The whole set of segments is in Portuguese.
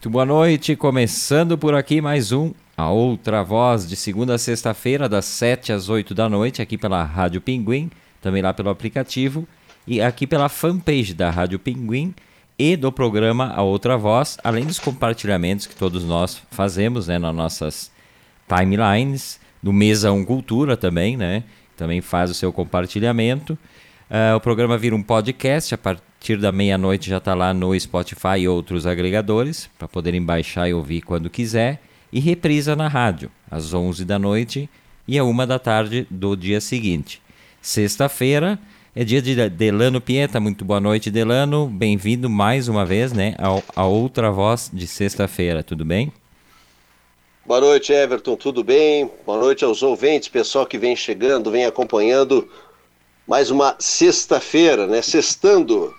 Muito boa noite, começando por aqui mais um A Outra Voz, de segunda a sexta-feira, das 7 às 8 da noite, aqui pela Rádio Pinguim, também lá pelo aplicativo, e aqui pela fanpage da Rádio Pinguim e do programa A Outra Voz, além dos compartilhamentos que todos nós fazemos né, nas nossas timelines, do Mesa 1 Cultura também, né? Também faz o seu compartilhamento. Uh, o programa vira um podcast a partir da meia-noite já está lá no Spotify e outros agregadores para poderem baixar e ouvir quando quiser e reprisa na rádio às 11 da noite e à 1 da tarde do dia seguinte. Sexta-feira é dia de Delano Pieta. Muito boa noite, Delano. Bem-vindo mais uma vez, né, a, a outra voz de sexta-feira. Tudo bem? Boa noite, Everton. Tudo bem? Boa noite aos ouvintes, pessoal que vem chegando, vem acompanhando mais uma sexta-feira, né? Sextando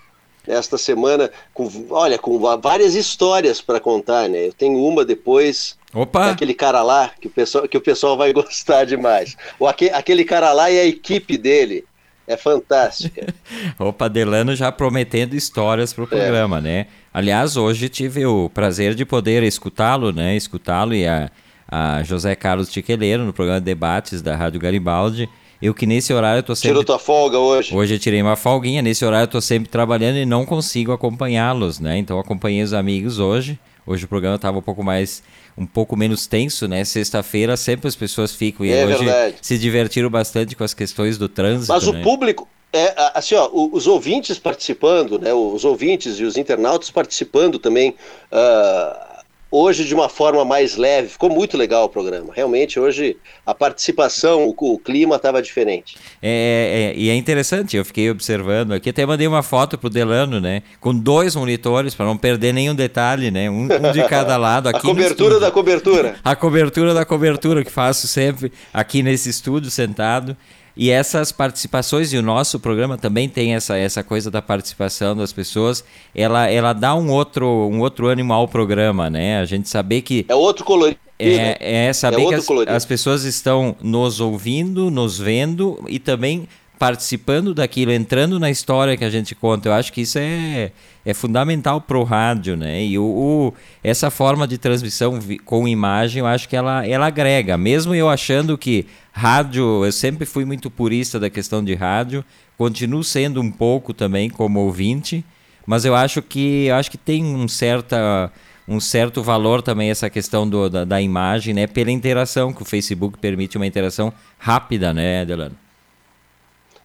esta semana com, olha, com várias histórias para contar, né? Eu tenho uma depois Opa! Aquele cara lá que o pessoal, que o pessoal vai gostar demais. O, aquele cara lá e a equipe dele é fantástica. Opa, Delano já prometendo histórias para o é. programa, é. né? Aliás, hoje tive o prazer de poder escutá-lo, né? Escutá-lo e a, a José Carlos Tiqueleiro no programa de debates da Rádio Garibaldi. Eu que nesse horário eu tô sempre. Tirou tua folga hoje? Hoje eu tirei uma folguinha. Nesse horário eu tô sempre trabalhando e não consigo acompanhá-los, né? Então acompanhei os amigos hoje. Hoje o programa estava um pouco mais, um pouco menos tenso, né? Sexta-feira sempre as pessoas ficam e é hoje verdade. se divertiram bastante com as questões do trânsito. Mas né? o público, é, assim, ó, os ouvintes participando, né? Os ouvintes e os internautas participando também. Uh, hoje de uma forma mais leve. Ficou muito legal o programa. Realmente, hoje a participação, o, o clima estava diferente. É, é, e é interessante, eu fiquei observando aqui, até mandei uma foto pro Delano, né? Com dois monitores, para não perder nenhum detalhe, né? Um, um de cada lado. Aqui a cobertura da cobertura. A cobertura da cobertura que faço sempre aqui nesse estúdio sentado. E essas participações, e o nosso programa também tem essa, essa coisa da participação das pessoas, ela, ela dá um outro, um outro ânimo ao programa, né? A gente saber que. É outro colorido. É, né? é saber é que as, as pessoas estão nos ouvindo, nos vendo e também participando daquilo, entrando na história que a gente conta. Eu acho que isso é, é fundamental para o rádio, né? E o, o, essa forma de transmissão com imagem, eu acho que ela, ela agrega. Mesmo eu achando que rádio, eu sempre fui muito purista da questão de rádio, continuo sendo um pouco também como ouvinte, mas eu acho que eu acho que tem um certa um certo valor também essa questão do, da, da imagem, né? Pela interação que o Facebook permite uma interação rápida, né, Delano?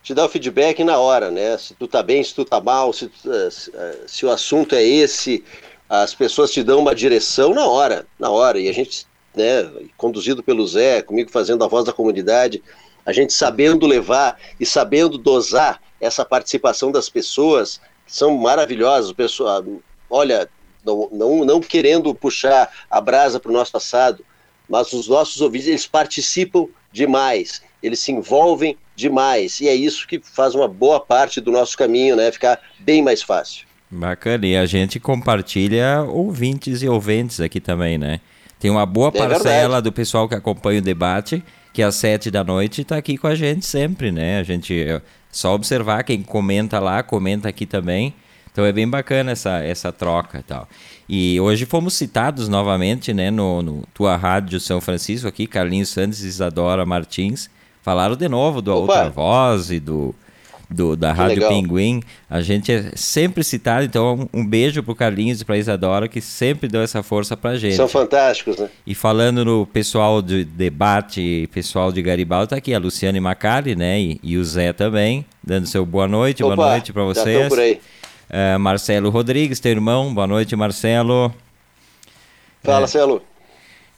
Te dá o feedback na hora, né? Se tu tá bem, se tu tá mal, se, eh, eh, se, o assunto é esse, as pessoas te dão uma direção na hora, na hora. E a gente, né, conduzido pelo Zé, comigo fazendo a voz da comunidade, a gente sabendo levar e sabendo dosar essa participação das pessoas, que são maravilhosas, pessoa, olha, não, não, não querendo puxar a brasa para o nosso passado, mas os nossos ouvintes, eles participam demais, eles se envolvem demais. E é isso que faz uma boa parte do nosso caminho, né? Ficar bem mais fácil. Bacana. E a gente compartilha ouvintes e ouvintes aqui também, né? Tem uma boa é parcela do pessoal que acompanha o debate, que às sete da noite está aqui com a gente sempre, né? A gente é só observar quem comenta lá, comenta aqui também. Então é bem bacana essa, essa troca e tal. E hoje fomos citados novamente, né, no, no Tua Rádio São Francisco aqui, Carlinhos Santos e Isadora Martins, Falaram de novo do Opa. Outra Voz e do, do da que Rádio legal. Pinguim. A gente é sempre citado, então um beijo pro Carlinhos e pra Isadora, que sempre deu essa força pra gente. São fantásticos, né? E falando no pessoal de debate, pessoal de Garibaldi, tá aqui a Luciane Macari, né? E, e, o Zé também, dando seu boa noite, Opa, boa noite para vocês. por aí. Uh, Marcelo Rodrigues, teu irmão, boa noite, Marcelo. Fala, é, Celo.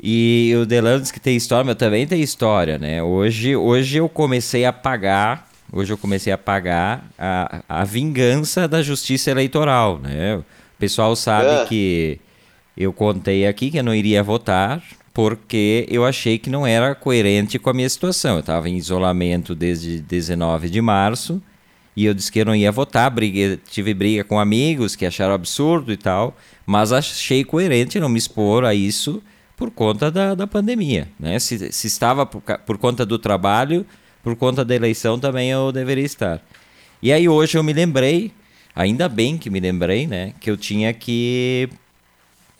E o Delano diz que tem história, mas também tem história, né? Hoje, hoje eu comecei a pagar, hoje eu comecei a pagar a, a vingança da justiça eleitoral, né? O pessoal sabe é. que eu contei aqui que eu não iria votar porque eu achei que não era coerente com a minha situação. Eu estava em isolamento desde 19 de março e eu disse que eu não ia votar, briga, tive briga com amigos que acharam absurdo e tal, mas achei coerente não me expor a isso por conta da, da pandemia. Né? Se, se estava por, por conta do trabalho, por conta da eleição também eu deveria estar. E aí hoje eu me lembrei, ainda bem que me lembrei, né, que eu tinha que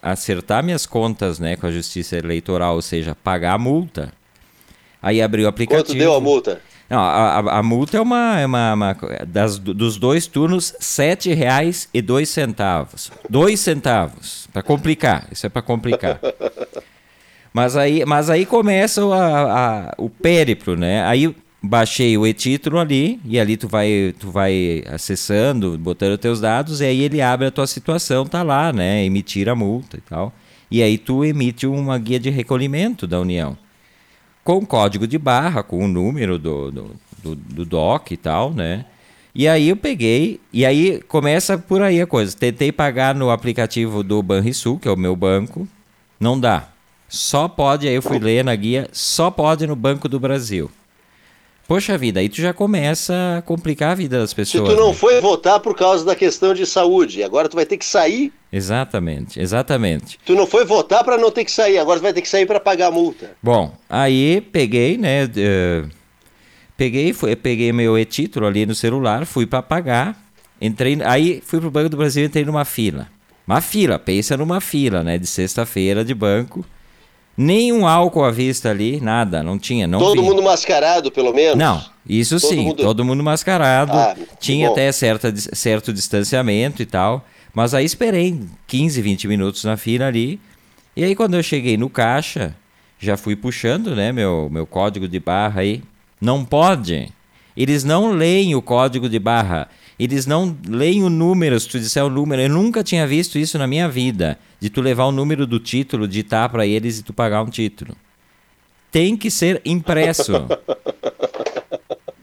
acertar minhas contas, né, com a Justiça Eleitoral, ou seja, pagar a multa. Aí abri o aplicativo. Quanto deu a multa? Não, a, a, a multa é uma, é uma, uma das, dos dois turnos, sete reais e dois centavos. Dois centavos, para complicar. Isso é para complicar. Mas aí, mas aí começa o, a, o périplo, né? Aí baixei o e-título ali e ali tu vai tu vai acessando, botando teus dados e aí ele abre a tua situação, tá lá, né? Emitir a multa e tal. E aí tu emite uma guia de recolhimento da União com código de barra, com o número do, do, do, do DOC e tal, né? E aí eu peguei, e aí começa por aí a coisa. Tentei pagar no aplicativo do Banrisul, que é o meu banco, não dá. Só pode, aí eu fui ler na guia, só pode no Banco do Brasil. Poxa vida, aí tu já começa a complicar a vida das pessoas. Se tu não né? foi votar por causa da questão de saúde, agora tu vai ter que sair. Exatamente, exatamente. Tu não foi votar para não ter que sair, agora tu vai ter que sair para pagar a multa. Bom, aí peguei, né? Uh, peguei, fui, peguei meu e-título ali no celular, fui para pagar, entrei, aí fui pro Banco do Brasil, entrei numa fila. Uma fila, pensa numa fila, né? De sexta-feira de banco. Nenhum álcool à vista ali, nada, não tinha. Não todo vi. mundo mascarado, pelo menos? Não, isso todo sim, mundo... todo mundo mascarado. Ah, tinha bom. até certa, certo distanciamento e tal. Mas aí esperei 15, 20 minutos na fila ali. E aí quando eu cheguei no caixa, já fui puxando, né, meu, meu código de barra aí. Não pode. Eles não leem o código de barra. Eles não leem o número, se tu disser o número. Eu nunca tinha visto isso na minha vida. De tu levar o número do título, ditar para eles e tu pagar um título. Tem que ser impresso.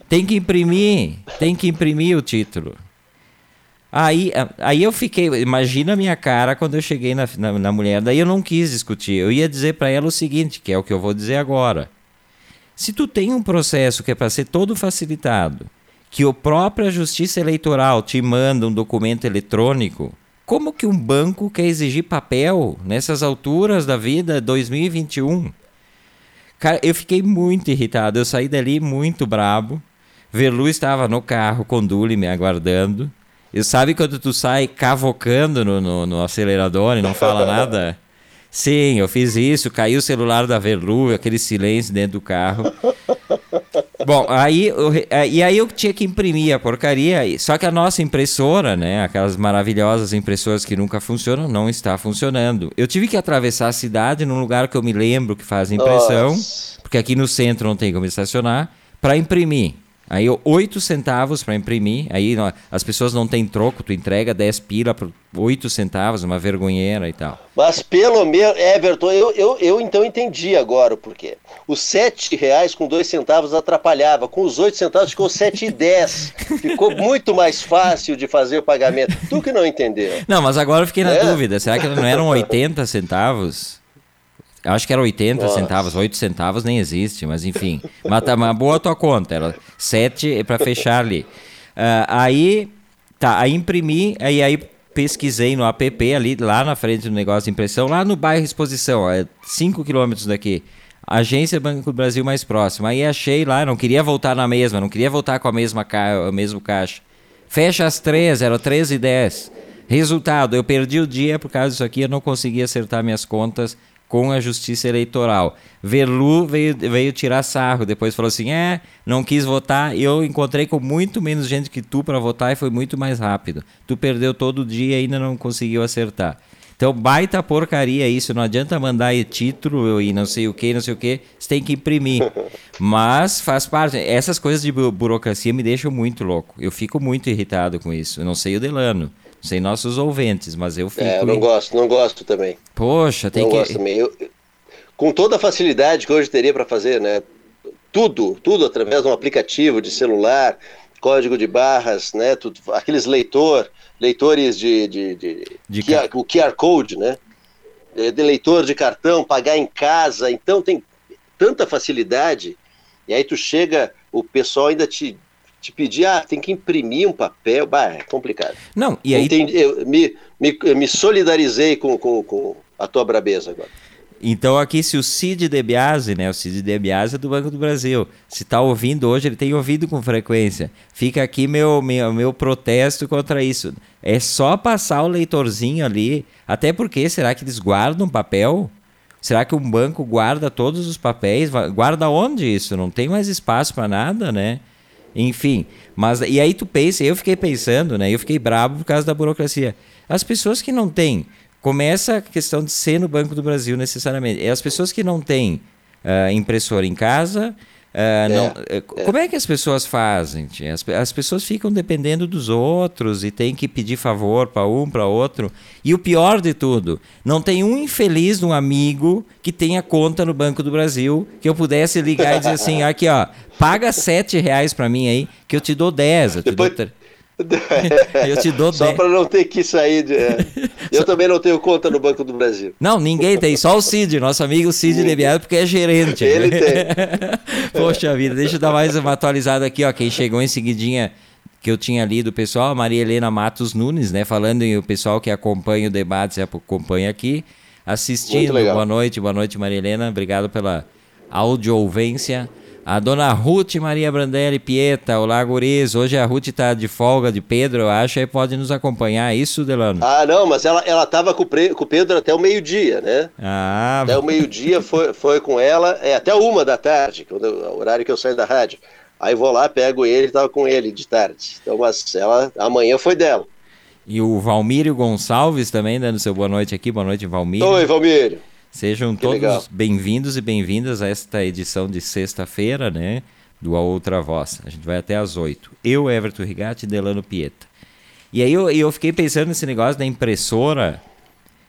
tem que imprimir. Tem que imprimir o título. Aí, aí eu fiquei, imagina a minha cara quando eu cheguei na, na, na mulher. Daí eu não quis discutir. Eu ia dizer para ela o seguinte, que é o que eu vou dizer agora. Se tu tem um processo que é para ser todo facilitado, que a própria Justiça Eleitoral te manda um documento eletrônico, como que um banco quer exigir papel nessas alturas da vida 2021? Cara, eu fiquei muito irritado. Eu saí dali muito brabo. Verlu estava no carro com Duli me aguardando. E sabe quando tu sai cavocando no, no, no acelerador e não fala nada? Sim, eu fiz isso, caiu o celular da Verlu, aquele silêncio dentro do carro. Bom, aí eu, é, e aí eu tinha que imprimir a porcaria, só que a nossa impressora, né, aquelas maravilhosas impressoras que nunca funcionam, não está funcionando. Eu tive que atravessar a cidade num lugar que eu me lembro que faz impressão, Nossa. porque aqui no centro não tem como estacionar, para imprimir. Aí, 8 centavos para imprimir. Aí, as pessoas não têm troco, tu entrega 10 pila por 8 centavos, uma vergonheira e tal. Mas pelo menos, Everton, eu, eu, eu então entendi agora o porquê. Os 7 reais com 2 centavos atrapalhava. Com os 8 centavos ficou 7 e 10. ficou muito mais fácil de fazer o pagamento. Tu que não entendeu. Não, mas agora eu fiquei na é? dúvida. Será que não eram 80 centavos? Eu acho que era 80 Nossa. centavos, 8 centavos nem existe, mas enfim. Mas tá uma boa a tua conta, era 7 para fechar ali. Uh, aí, tá, aí imprimi, aí, aí pesquisei no app ali, lá na frente do negócio de impressão, lá no bairro Exposição, é 5 quilômetros daqui. Agência Banco do Brasil mais próxima. Aí achei lá, não queria voltar na mesma, não queria voltar com a mesma ca... o mesmo caixa. Fecha às 3, era 13 e 10. Resultado, eu perdi o dia por causa disso aqui, eu não consegui acertar minhas contas com a justiça eleitoral. Verlu veio, veio tirar sarro, depois falou assim: é, não quis votar. Eu encontrei com muito menos gente que tu para votar e foi muito mais rápido. Tu perdeu todo o dia e ainda não conseguiu acertar. Então, baita porcaria isso. Não adianta mandar título e não sei o que, não sei o que. Você tem que imprimir. Mas faz parte. Essas coisas de burocracia me deixam muito louco. Eu fico muito irritado com isso. Eu não sei o Delano sei nossos ouvintes, mas eu fico. É, eu não gosto, não gosto também. Poxa, tem não que. Gosto também. Eu, com toda a facilidade que hoje teria para fazer, né? Tudo, tudo através de um aplicativo de celular, código de barras, né? Tudo, aqueles leitor, leitores de, de, de, de QR, o QR Code, né? É, de leitor de cartão, pagar em casa, então tem tanta facilidade. E aí tu chega, o pessoal ainda te te pedir, ah, tem que imprimir um papel, bah, é complicado. Não, e aí... Entendi, eu me, me, me solidarizei com, com, com a tua brabeza agora. Então aqui se o Cid De Biase, né, o Cid De Biase é do Banco do Brasil, se está ouvindo hoje, ele tem ouvido com frequência. Fica aqui meu, meu, meu protesto contra isso. É só passar o leitorzinho ali, até porque será que eles guardam papel? Será que um banco guarda todos os papéis? Guarda onde isso? Não tem mais espaço para nada, né? Enfim, mas e aí tu pensa, eu fiquei pensando, né? Eu fiquei bravo por causa da burocracia. As pessoas que não têm Começa a questão de ser no Banco do Brasil necessariamente. É as pessoas que não têm uh, impressora em casa. Uh, não, é, é. Como é que as pessoas fazem? As, as pessoas ficam dependendo dos outros e tem que pedir favor para um, para outro. E o pior de tudo, não tem um infeliz, um amigo que tenha conta no Banco do Brasil que eu pudesse ligar e dizer assim: aqui ó, paga sete reais para mim aí que eu te dou dez. Eu te Depois... dou eu te dou Só para não ter que sair. De, é. Eu também não tenho conta no Banco do Brasil. Não, ninguém tem, só o Cid, nosso amigo Cid Leviado, porque é gerente. Ele né? tem. Poxa vida, deixa eu dar mais uma atualizada aqui, ó. Quem chegou em seguidinha que eu tinha lido pessoal, Maria Helena Matos Nunes, né? Falando em o pessoal que acompanha o debate, acompanha aqui, assistindo. Boa noite, boa noite, Maria Helena. Obrigado pela audio-ouvência. A dona Ruth Maria Brandelli Pieta, olá guris. Hoje a Ruth está de folga de Pedro, eu acho, aí pode nos acompanhar, isso, Delano? Ah, não, mas ela, ela tava com, com o Pedro até o meio-dia, né? Ah, Até o meio-dia foi, foi com ela, é até uma da tarde, quando, o horário que eu saio da rádio. Aí vou lá, pego ele, tava com ele de tarde. Então, mas ela, amanhã foi dela. E o Valmírio Gonçalves também dando seu boa noite aqui. Boa noite, Valmírio. Oi, Valmírio. Sejam que todos bem-vindos e bem-vindas a esta edição de sexta-feira, né? Do A Outra Voz. A gente vai até às oito. Eu, Everton Rigatti e Delano Pieta. E aí eu, eu fiquei pensando nesse negócio da impressora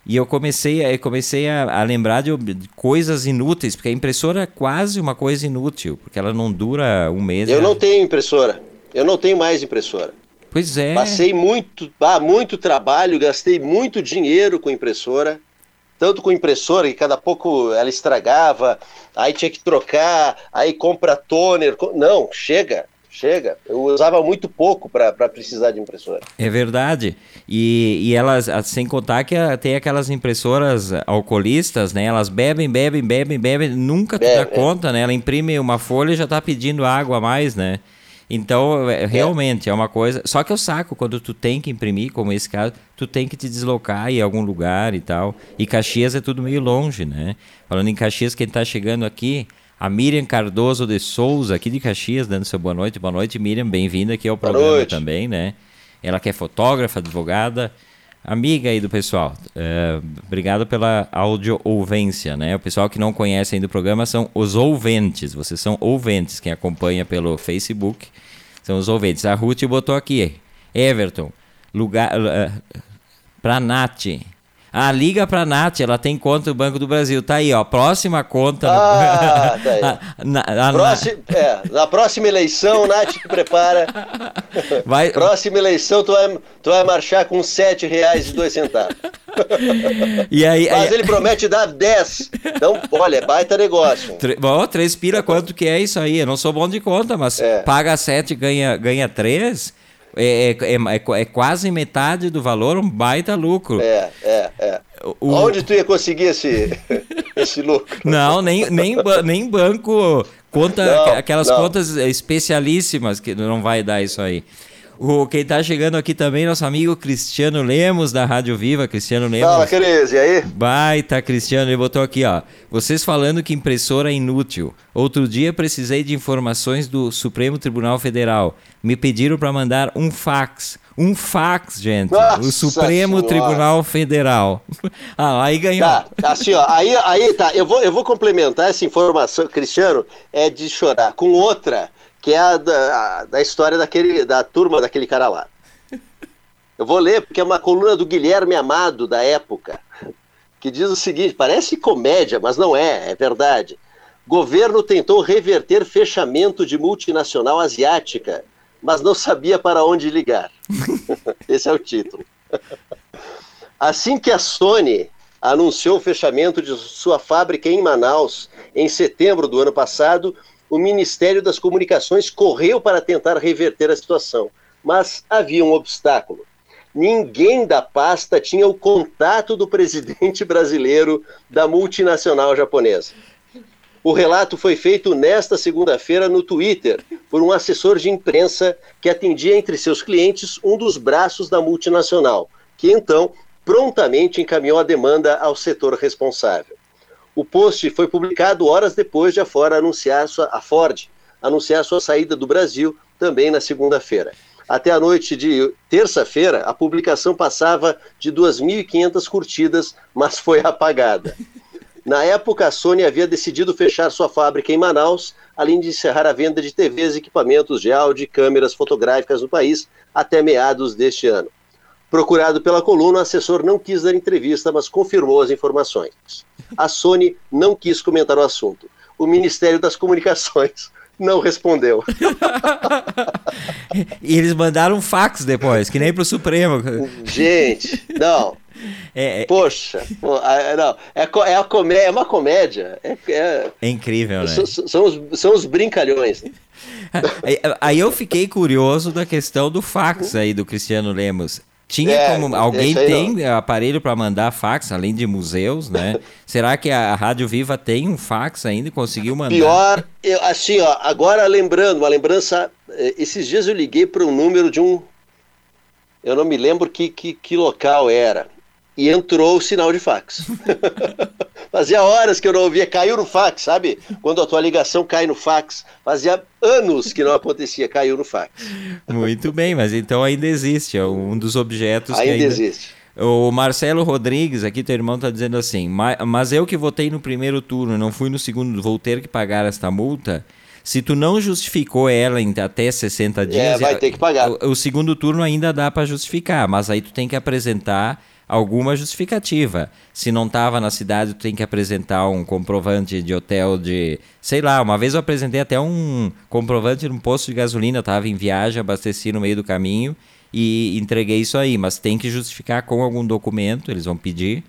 e eu comecei, eu comecei a, a lembrar de, de, coisas inúteis, porque a impressora é quase uma coisa inútil, porque ela não dura um mês. Eu não tenho impressora. Eu não tenho mais impressora. Pois é. Passei muito, ah, muito trabalho, gastei muito dinheiro com impressora tanto com impressora, que cada pouco ela estragava, aí tinha que trocar, aí compra toner. Não, chega, chega. Eu usava muito pouco para precisar de impressora. É verdade. E, e elas, sem contar que tem aquelas impressoras alcoolistas, né? Elas bebem, bebem, bebem, bebem, nunca Bebe, dá é. conta, né? Ela imprime uma folha e já está pedindo água a mais, né? Então, é, é. realmente, é. é uma coisa. Só que eu saco quando tu tem que imprimir, como esse caso, tu tem que te deslocar em algum lugar e tal. E Caxias é tudo meio longe, né? Falando em Caxias, quem está chegando aqui, a Miriam Cardoso de Souza, aqui de Caxias, dando seu boa noite. Boa noite, Miriam. Bem-vinda aqui ao programa também, né? Ela que é fotógrafa, advogada, amiga aí do pessoal. É, obrigado pela audio-ouvência, né? O pessoal que não conhece ainda o programa são os ouvintes. Vocês são ouvintes, quem acompanha pelo Facebook são os ouvintes. A Ruth botou aqui, Everton, lugar uh, para Nath. Ah, liga pra Nath, ela tem conta no Banco do Brasil. Tá aí, ó. Próxima conta. Ah, tá aí. na, é, na próxima eleição, Nath, te prepara. Vai... Próxima eleição, tu vai, tu vai marchar com R$ 7,02. E aí, Mas aí... ele promete dar 10. Então, olha, baita negócio. Bom, três pila, quanto que é isso aí? Eu não sou bom de conta, mas é. paga 7 ganha, ganha 3. É, é, é, é, quase metade do valor, um baita lucro. É, é, é. O... Onde tu ia conseguir esse, esse lucro? Não, nem, nem, nem banco conta não, aquelas não. contas especialíssimas que não vai dar isso aí. O, quem está chegando aqui também, nosso amigo Cristiano Lemos, da Rádio Viva. Cristiano Lemos. Fala, Cris, e aí? Baita, Cristiano. Ele botou aqui, ó. Vocês falando que impressora é inútil. Outro dia precisei de informações do Supremo Tribunal Federal. Me pediram para mandar um fax. Um fax, gente. Nossa o Supremo senhora. Tribunal Federal. ah, aí ganhou. Tá, assim, ó. Aí, aí tá. Eu vou, eu vou complementar essa informação, Cristiano, é de chorar, com outra que é a da, a, da história daquele, da turma daquele cara lá. Eu vou ler, porque é uma coluna do Guilherme Amado, da época, que diz o seguinte: parece comédia, mas não é, é verdade. Governo tentou reverter fechamento de multinacional asiática, mas não sabia para onde ligar. Esse é o título. Assim que a Sony anunciou o fechamento de sua fábrica em Manaus em setembro do ano passado, o Ministério das Comunicações correu para tentar reverter a situação, mas havia um obstáculo. ninguém da pasta tinha o contato do presidente brasileiro da multinacional japonesa. O relato foi feito nesta segunda-feira no Twitter por um assessor de imprensa que atendia entre seus clientes um dos braços da multinacional, que então prontamente encaminhou a demanda ao setor responsável. O post foi publicado horas depois de a Ford anunciar sua, a Ford anunciar sua saída do Brasil, também na segunda-feira. Até a noite de terça-feira, a publicação passava de 2.500 curtidas, mas foi apagada. Na época, a Sony havia decidido fechar sua fábrica em Manaus, além de encerrar a venda de TVs equipamentos de áudio e câmeras fotográficas no país até meados deste ano. Procurado pela coluna, o assessor não quis dar entrevista, mas confirmou as informações. A Sony não quis comentar o assunto. O Ministério das Comunicações não respondeu. e eles mandaram um fax depois, que nem para o Supremo. Gente, não. É, é, Poxa, não, é, é, comédia, é uma comédia. É, é, é incrível, né? São, são, os, são os brincalhões. Aí eu fiquei curioso da questão do fax aí do Cristiano Lemos. Tinha é, como. Alguém tem não. aparelho para mandar fax, além de museus, né? Será que a Rádio Viva tem um fax ainda e conseguiu mandar? Pior, eu, assim, ó, agora lembrando, uma lembrança. Eh, esses dias eu liguei para um número de um. Eu não me lembro que, que, que local era e entrou o sinal de fax. Fazia horas que eu não ouvia, caiu no fax, sabe? Quando a tua ligação cai no fax. Fazia anos que não acontecia, caiu no fax. Muito bem, mas então ainda existe, é um dos objetos ainda que ainda existe. O Marcelo Rodrigues, aqui teu irmão está dizendo assim, mas eu que votei no primeiro turno, não fui no segundo, vou ter que pagar esta multa? Se tu não justificou ela em até 60 dias, é, vai ter que pagar. O, o segundo turno ainda dá para justificar, mas aí tu tem que apresentar alguma justificativa. Se não estava na cidade, tu tem que apresentar um comprovante de hotel de. Sei lá, uma vez eu apresentei até um comprovante num posto de gasolina, eu estava em viagem, abasteci no meio do caminho e entreguei isso aí, mas tem que justificar com algum documento, eles vão pedir.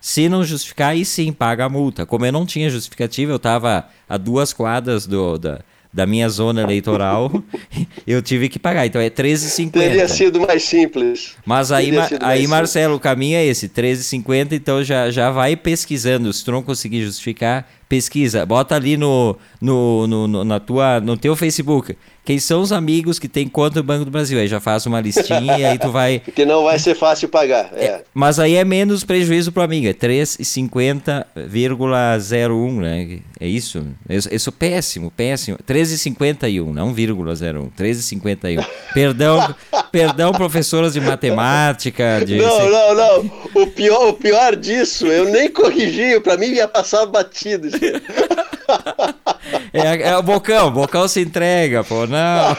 Se não justificar, aí sim paga a multa. Como eu não tinha justificativa, eu estava a duas quadras do, da, da minha zona eleitoral, eu tive que pagar. Então é 13,50. Teria sido mais simples. Mas aí, aí Marcelo, o caminho é esse, 13,50, então já, já vai pesquisando. Se tu não conseguir justificar, pesquisa. Bota ali no, no, no, no, na tua, no teu Facebook. Quem são os amigos que tem conta no Banco do Brasil? Aí já faço uma listinha e aí tu vai. Que não vai ser fácil pagar. É. É, mas aí é menos prejuízo para o amigo. É 3,50,01, né? É isso? Eu, sou péssimo, péssimo. 13,51, não 0,01. 13,51. Perdão, perdão, professoras de matemática. De... Não, não, não. O pior, o pior disso, eu nem corrigi. Para mim ia passar batido. É, é o Bocão, o Bocão se entrega, pô, não.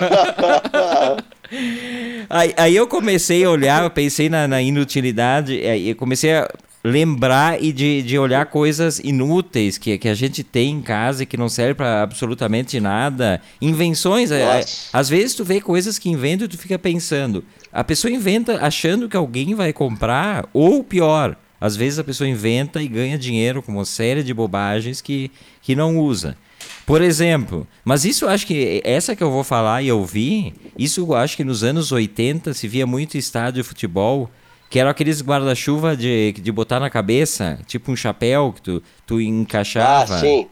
Aí, aí eu comecei a olhar, eu pensei na, na inutilidade, e comecei a lembrar e de, de olhar coisas inúteis que, que a gente tem em casa e que não serve para absolutamente nada. Invenções, é, às vezes tu vê coisas que inventam e tu fica pensando. A pessoa inventa achando que alguém vai comprar, ou pior, às vezes a pessoa inventa e ganha dinheiro com uma série de bobagens que, que não usa. Por exemplo, mas isso eu acho que essa que eu vou falar e eu vi, isso eu acho que nos anos 80 se via muito estádio de futebol, que eram aqueles guarda-chuva de, de botar na cabeça, tipo um chapéu que tu, tu encaixava. Ah, sim.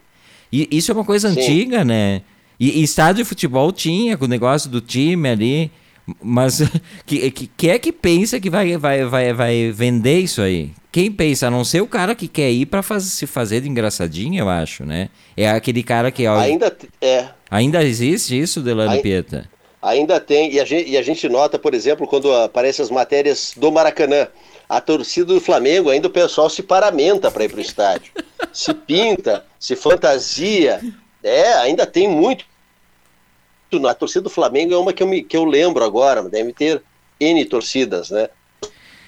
E isso é uma coisa sim. antiga, né? E, e, estádio de futebol tinha, com o negócio do time ali. Mas que, que, que é que pensa que vai, vai, vai, vai vender isso aí? Quem pensa, a não ser o cara que quer ir para faz, se fazer de engraçadinho, eu acho, né? É aquele cara que. Ó, ainda é. Ainda existe isso, Delano Ai, Pieta? Ainda tem, e a, gente, e a gente nota, por exemplo, quando aparecem as matérias do Maracanã, a torcida do Flamengo, ainda o pessoal se paramenta para ir para o estádio. se pinta, se fantasia. É, ainda tem muito. A torcida do Flamengo é uma que eu, me, que eu lembro agora, deve ter N torcidas, né?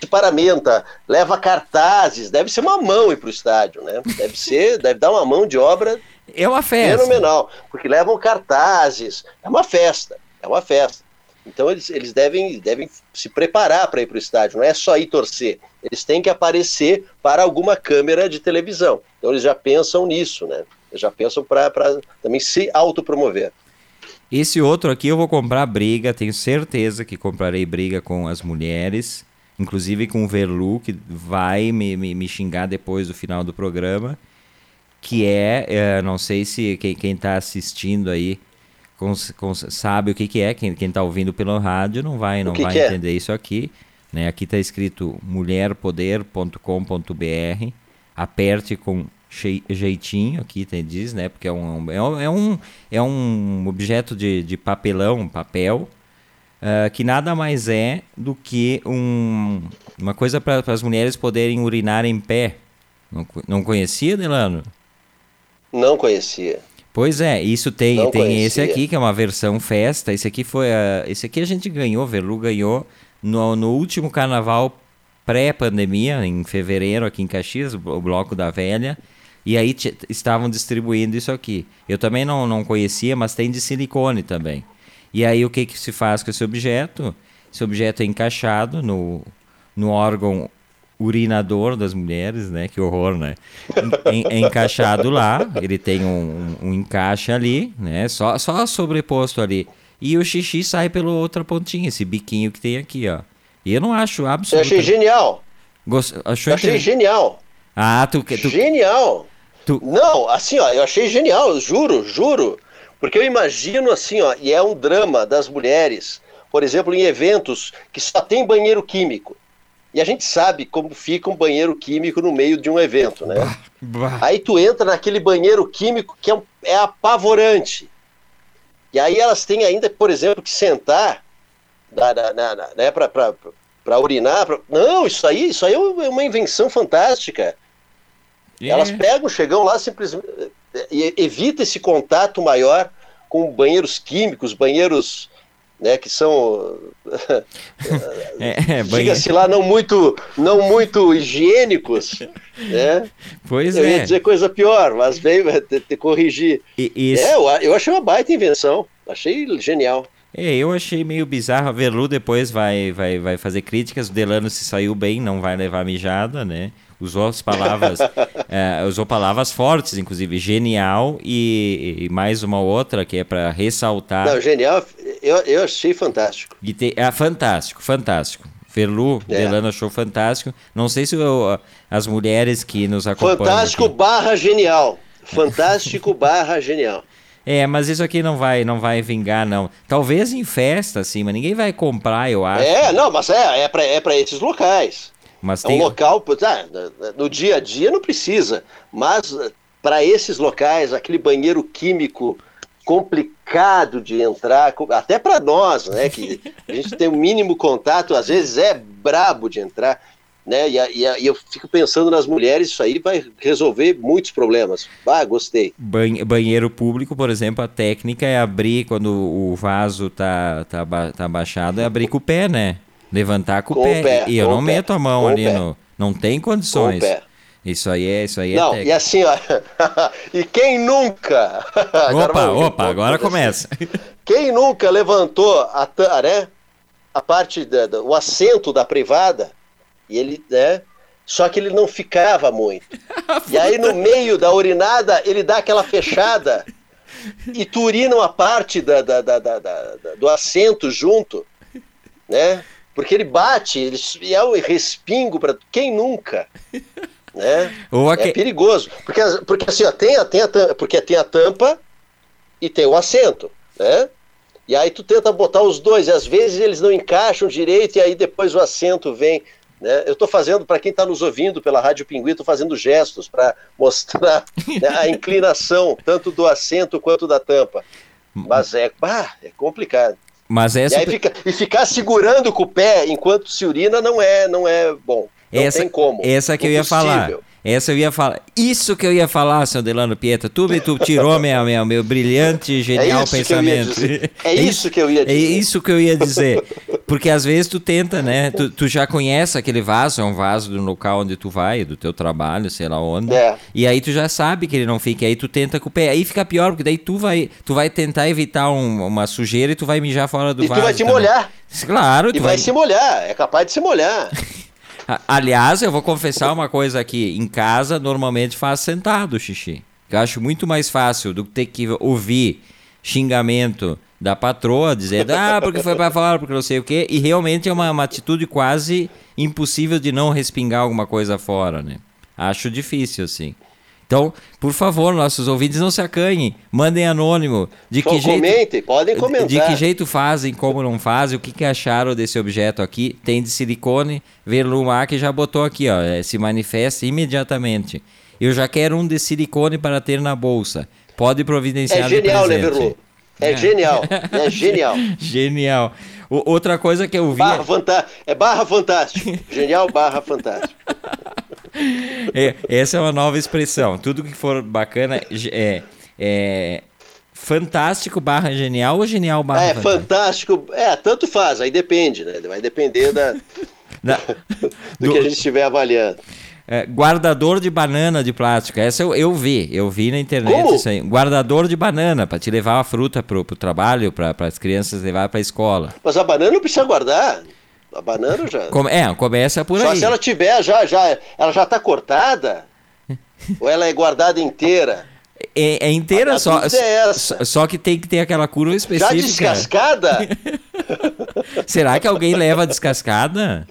paramenta, leva cartazes, deve ser uma mão ir para o estádio, né? Deve ser, deve dar uma mão de obra é uma festa. fenomenal, porque levam cartazes, é uma festa, é uma festa. Então eles, eles devem, devem se preparar para ir para o estádio, não é só ir torcer, eles têm que aparecer para alguma câmera de televisão. Então eles já pensam nisso, né? Eles já pensam para também se autopromover. Esse outro aqui eu vou comprar briga, tenho certeza que comprarei briga com as mulheres inclusive com o Verlu, que vai me, me, me xingar depois do final do programa, que é, é não sei se quem está assistindo aí sabe o que, que é, quem está ouvindo pelo rádio não vai, não vai é? entender é? isso aqui. Né? Aqui está escrito mulherpoder.com.br, aperte com jeitinho aqui tem, diz, né? Porque é um, é um, é um, é um objeto de, de papelão, papel, uh, que nada mais é do que um, uma coisa para as mulheres poderem urinar em pé. Não, não conhecia, Delano? Não conhecia. Pois é, isso tem, tem esse aqui, que é uma versão festa. Esse aqui foi. A, esse aqui a gente ganhou, Verlu ganhou no, no último carnaval pré-pandemia, em fevereiro, aqui em Caxias, o Bloco da Velha. E aí estavam distribuindo isso aqui. Eu também não, não conhecia, mas tem de silicone também. E aí o que, que se faz com esse objeto? Esse objeto é encaixado no, no órgão urinador das mulheres, né? Que horror, né? É encaixado lá, ele tem um, um, encaixe ali, né? Só, só sobreposto ali. E o xixi sai pela outra pontinha, esse biquinho que tem aqui, ó. E eu não acho absolutamente... Eu achei genial. Gost... Achou eu achei genial. Ah, tu... tu... Genial. Tu... Não, assim, ó, eu achei genial, juro, juro. Porque eu imagino assim, ó, e é um drama das mulheres, por exemplo, em eventos que só tem banheiro químico. E a gente sabe como fica um banheiro químico no meio de um evento, né? Bah, bah. Aí tu entra naquele banheiro químico que é, um, é apavorante. E aí elas têm ainda, por exemplo, que sentar na, na, na, né, para urinar. Pra... Não, isso aí, isso aí é uma invenção fantástica. Yeah. Elas pegam, chegam lá simplesmente. Evita esse contato maior com banheiros químicos, banheiros né, que são, é, é, diga-se lá, não muito, não muito higiênicos, né? Pois eu é. ia dizer coisa pior, mas veio te, te corrigir. E. É, eu, eu achei uma baita invenção, achei genial. É, eu achei meio bizarro. A Velu depois vai, vai, vai fazer críticas. O Delano se saiu bem, não vai levar mijada, né? Usou as palavras, é, usou palavras fortes, inclusive genial e, e mais uma outra que é para ressaltar. Não, genial, eu, eu achei fantástico. E te, é fantástico, fantástico. Verlu, é. Delano achou fantástico. Não sei se eu, as mulheres que nos acompanham. Fantástico aqui... barra genial. Fantástico barra genial. É, mas isso aqui não vai, não vai vingar, não. Talvez em festa, assim, mas ninguém vai comprar, eu acho. É, não, mas é, é para é pra esses locais. Mas é tem... um local, tá, no dia a dia não precisa, mas para esses locais, aquele banheiro químico complicado de entrar, até para nós, né, que a gente tem o um mínimo contato, às vezes é brabo de entrar, né, e, e, e, eu fico pensando nas mulheres, isso aí vai resolver muitos problemas. Ah, gostei. Banheiro público, por exemplo, a técnica é abrir quando o vaso tá, tá, tá baixado, é abrir com o pé, né? Levantar com, com o pé. pé. E eu não pé. meto a mão com ali no. Não tem condições. Com o pé. Isso aí é, isso aí é Não, técnico. e assim, ó, e quem nunca... opa, opa, agora começa. Quem nunca levantou a, né, a parte, da, da, o assento da privada, e ele, né, só que ele não ficava muito. e aí no meio da urinada, ele dá aquela fechada, e tu urina uma parte da, da, da, da, do assento junto, né? Porque ele bate, ele é um respingo para quem nunca. Né? É perigoso. Porque, porque assim, ó, tem, a, tem a, porque tem a tampa e tem o assento. Né? E aí tu tenta botar os dois, e às vezes eles não encaixam direito, e aí depois o assento vem. Né? Eu estou fazendo, para quem está nos ouvindo pela Rádio Pinguim, estou fazendo gestos para mostrar né, a inclinação, tanto do assento quanto da tampa. Mas é, bah, é complicado. Mas essa... e, fica, e ficar segurando com o pé enquanto se urina não é, não é bom. Não essa, tem como. Essa que eu ia falar. Essa eu ia falar. Isso que eu ia falar, seu Delano Pietro. Tu, tu tirou minha, minha, meu brilhante, é genial é pensamento. É isso que eu ia dizer. É isso que eu ia dizer. Porque às vezes tu tenta, né? Tu, tu já conhece aquele vaso, é um vaso do local onde tu vai, do teu trabalho, sei lá onde. É. E aí tu já sabe que ele não fica. Aí tu tenta com o pé. Aí fica pior, porque daí tu vai, tu vai tentar evitar um, uma sujeira e tu vai mijar fora do e vaso. E tu vai te também. molhar. Claro, e vai, vai se molhar. É capaz de se molhar. Aliás, eu vou confessar uma coisa aqui. Em casa, normalmente faz sentado o xixi. Eu acho muito mais fácil do que ter que ouvir xingamento da patroa, dizendo, ah, porque foi para fora, porque não sei o quê. E realmente é uma, uma atitude quase impossível de não respingar alguma coisa fora, né? Acho difícil, assim. Então, por favor, nossos ouvintes não se acanhem, mandem anônimo. De que jeito, comentem, podem comentar. De que jeito fazem, como não fazem, o que, que acharam desse objeto aqui? Tem de silicone, Verlumar que já botou aqui, ó, é, se manifesta imediatamente. Eu já quero um de silicone para ter na bolsa. Pode providenciar É genial, né, Verlu? É, é, genial, é genial. genial. O, outra coisa que eu vi. Barra fanta... É barra fantástico. Genial barra fantástico. É, essa é uma nova expressão. Tudo que for bacana é, é fantástico barra genial ou genial barra É, fantástico. fantástico. É, tanto faz, aí depende, né? Vai depender da, da do, do que a gente estiver avaliando. É, guardador de banana de plástico. Essa eu, eu vi, eu vi na internet Como? isso aí. Guardador de banana, para te levar a fruta pro, pro trabalho, para as crianças levar para a escola. Mas a banana não precisa guardar. A banana já. Come, é, começa por Só aí. se ela tiver, já, já, ela já tá cortada? ou ela é guardada inteira? É, é inteira só, é só. Só que tem que ter aquela curva específica. Já descascada? Será que alguém leva descascada?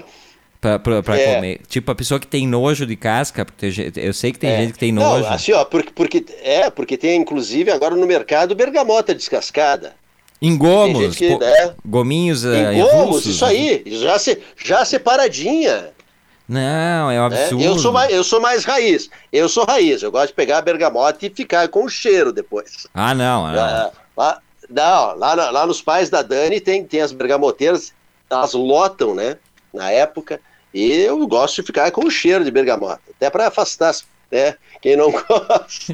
Pra, pra, pra é. comer. Tipo, a pessoa que tem nojo de casca, porque eu sei que tem é. gente que tem nojo. Não, assim, ó, porque, porque, é, porque tem inclusive agora no mercado bergamota descascada. Em gomos, que, né? gominhos Em uh, gomos, isso aí, já, se, já separadinha. Não, é um absurdo. É, eu, sou mais, eu sou mais raiz. Eu sou raiz. Eu gosto de pegar a bergamota e ficar com o cheiro depois. Ah, não. não. Lá, lá, não, lá, lá nos pais da Dani tem, tem as bergamoteiras, elas lotam, né? Na época. E eu gosto de ficar com o cheiro de bergamota, até para afastar né, quem não gosta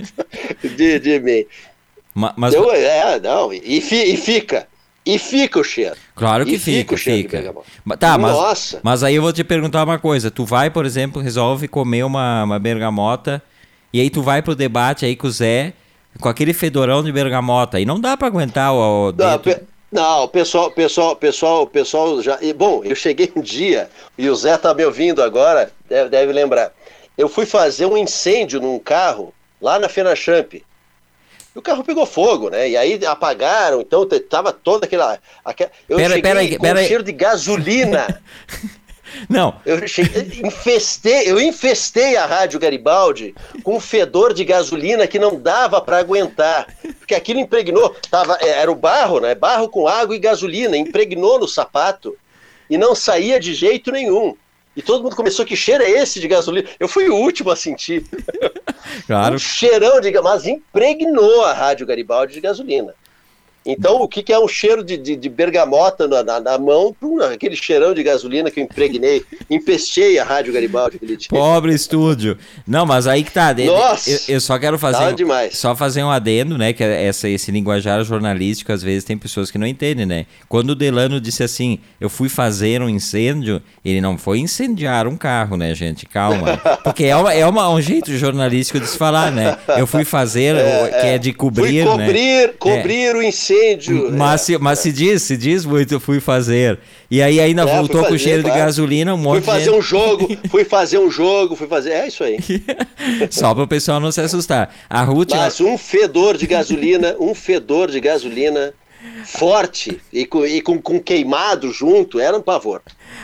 de, de mim. Mas, mas... Eu, é, não, e, fi, e, fica. E fica o cheiro. Claro que e fica, fica. fica. Tá, mas, Nossa. mas aí eu vou te perguntar uma coisa. Tu vai, por exemplo, resolve comer uma, uma bergamota e aí tu vai pro debate aí com o Zé com aquele fedorão de bergamota. E não dá para aguentar o... o não, não, o pessoal, pessoal, pessoal, pessoal já. E, bom, eu cheguei um dia, e o Zé tá me ouvindo agora, deve, deve lembrar. Eu fui fazer um incêndio num carro lá na Fenachamp. E o carro pegou fogo, né? E aí apagaram, então tava toda aquela. aquela eu pera, cheguei pera aí, com cheiro de gasolina. Não. Eu cheguei, infestei, eu infestei a Rádio Garibaldi com um fedor de gasolina que não dava para aguentar. Porque aquilo impregnou, tava, é, era o barro, né? Barro com água e gasolina, impregnou no sapato e não saía de jeito nenhum. E todo mundo começou, que cheiro é esse de gasolina? Eu fui o último a sentir. Claro. Um cheirão de mas impregnou a Rádio Garibaldi de gasolina. Então, o que, que é um cheiro de, de, de bergamota na, na, na mão, aquele cheirão de gasolina que eu impregnei, empestei a Rádio Garibaldi aquele dia. Pobre estúdio. Não, mas aí que tá. Nossa, eu, eu só quero fazer. demais. Só fazer um adendo, né? Que essa, esse linguajar jornalístico, às vezes, tem pessoas que não entendem, né? Quando o Delano disse assim, eu fui fazer um incêndio, ele não foi incendiar um carro, né, gente? Calma. Porque é, uma, é uma, um jeito jornalístico de se falar, né? Eu fui fazer, é, que é de cobrir. Fui cobrir, né? cobrir é. o incêndio incêndio. Mas, se, mas se diz, se diz muito, fui fazer. E aí ainda é, voltou fazer, com cheiro claro. de gasolina, um monte Fui fazer um jogo, fui fazer um jogo, fui fazer. É isso aí. Só para o pessoal não se assustar. A Ruth. Mas um fedor de gasolina, um fedor de gasolina forte e com, e com, com queimado junto, era um pavor.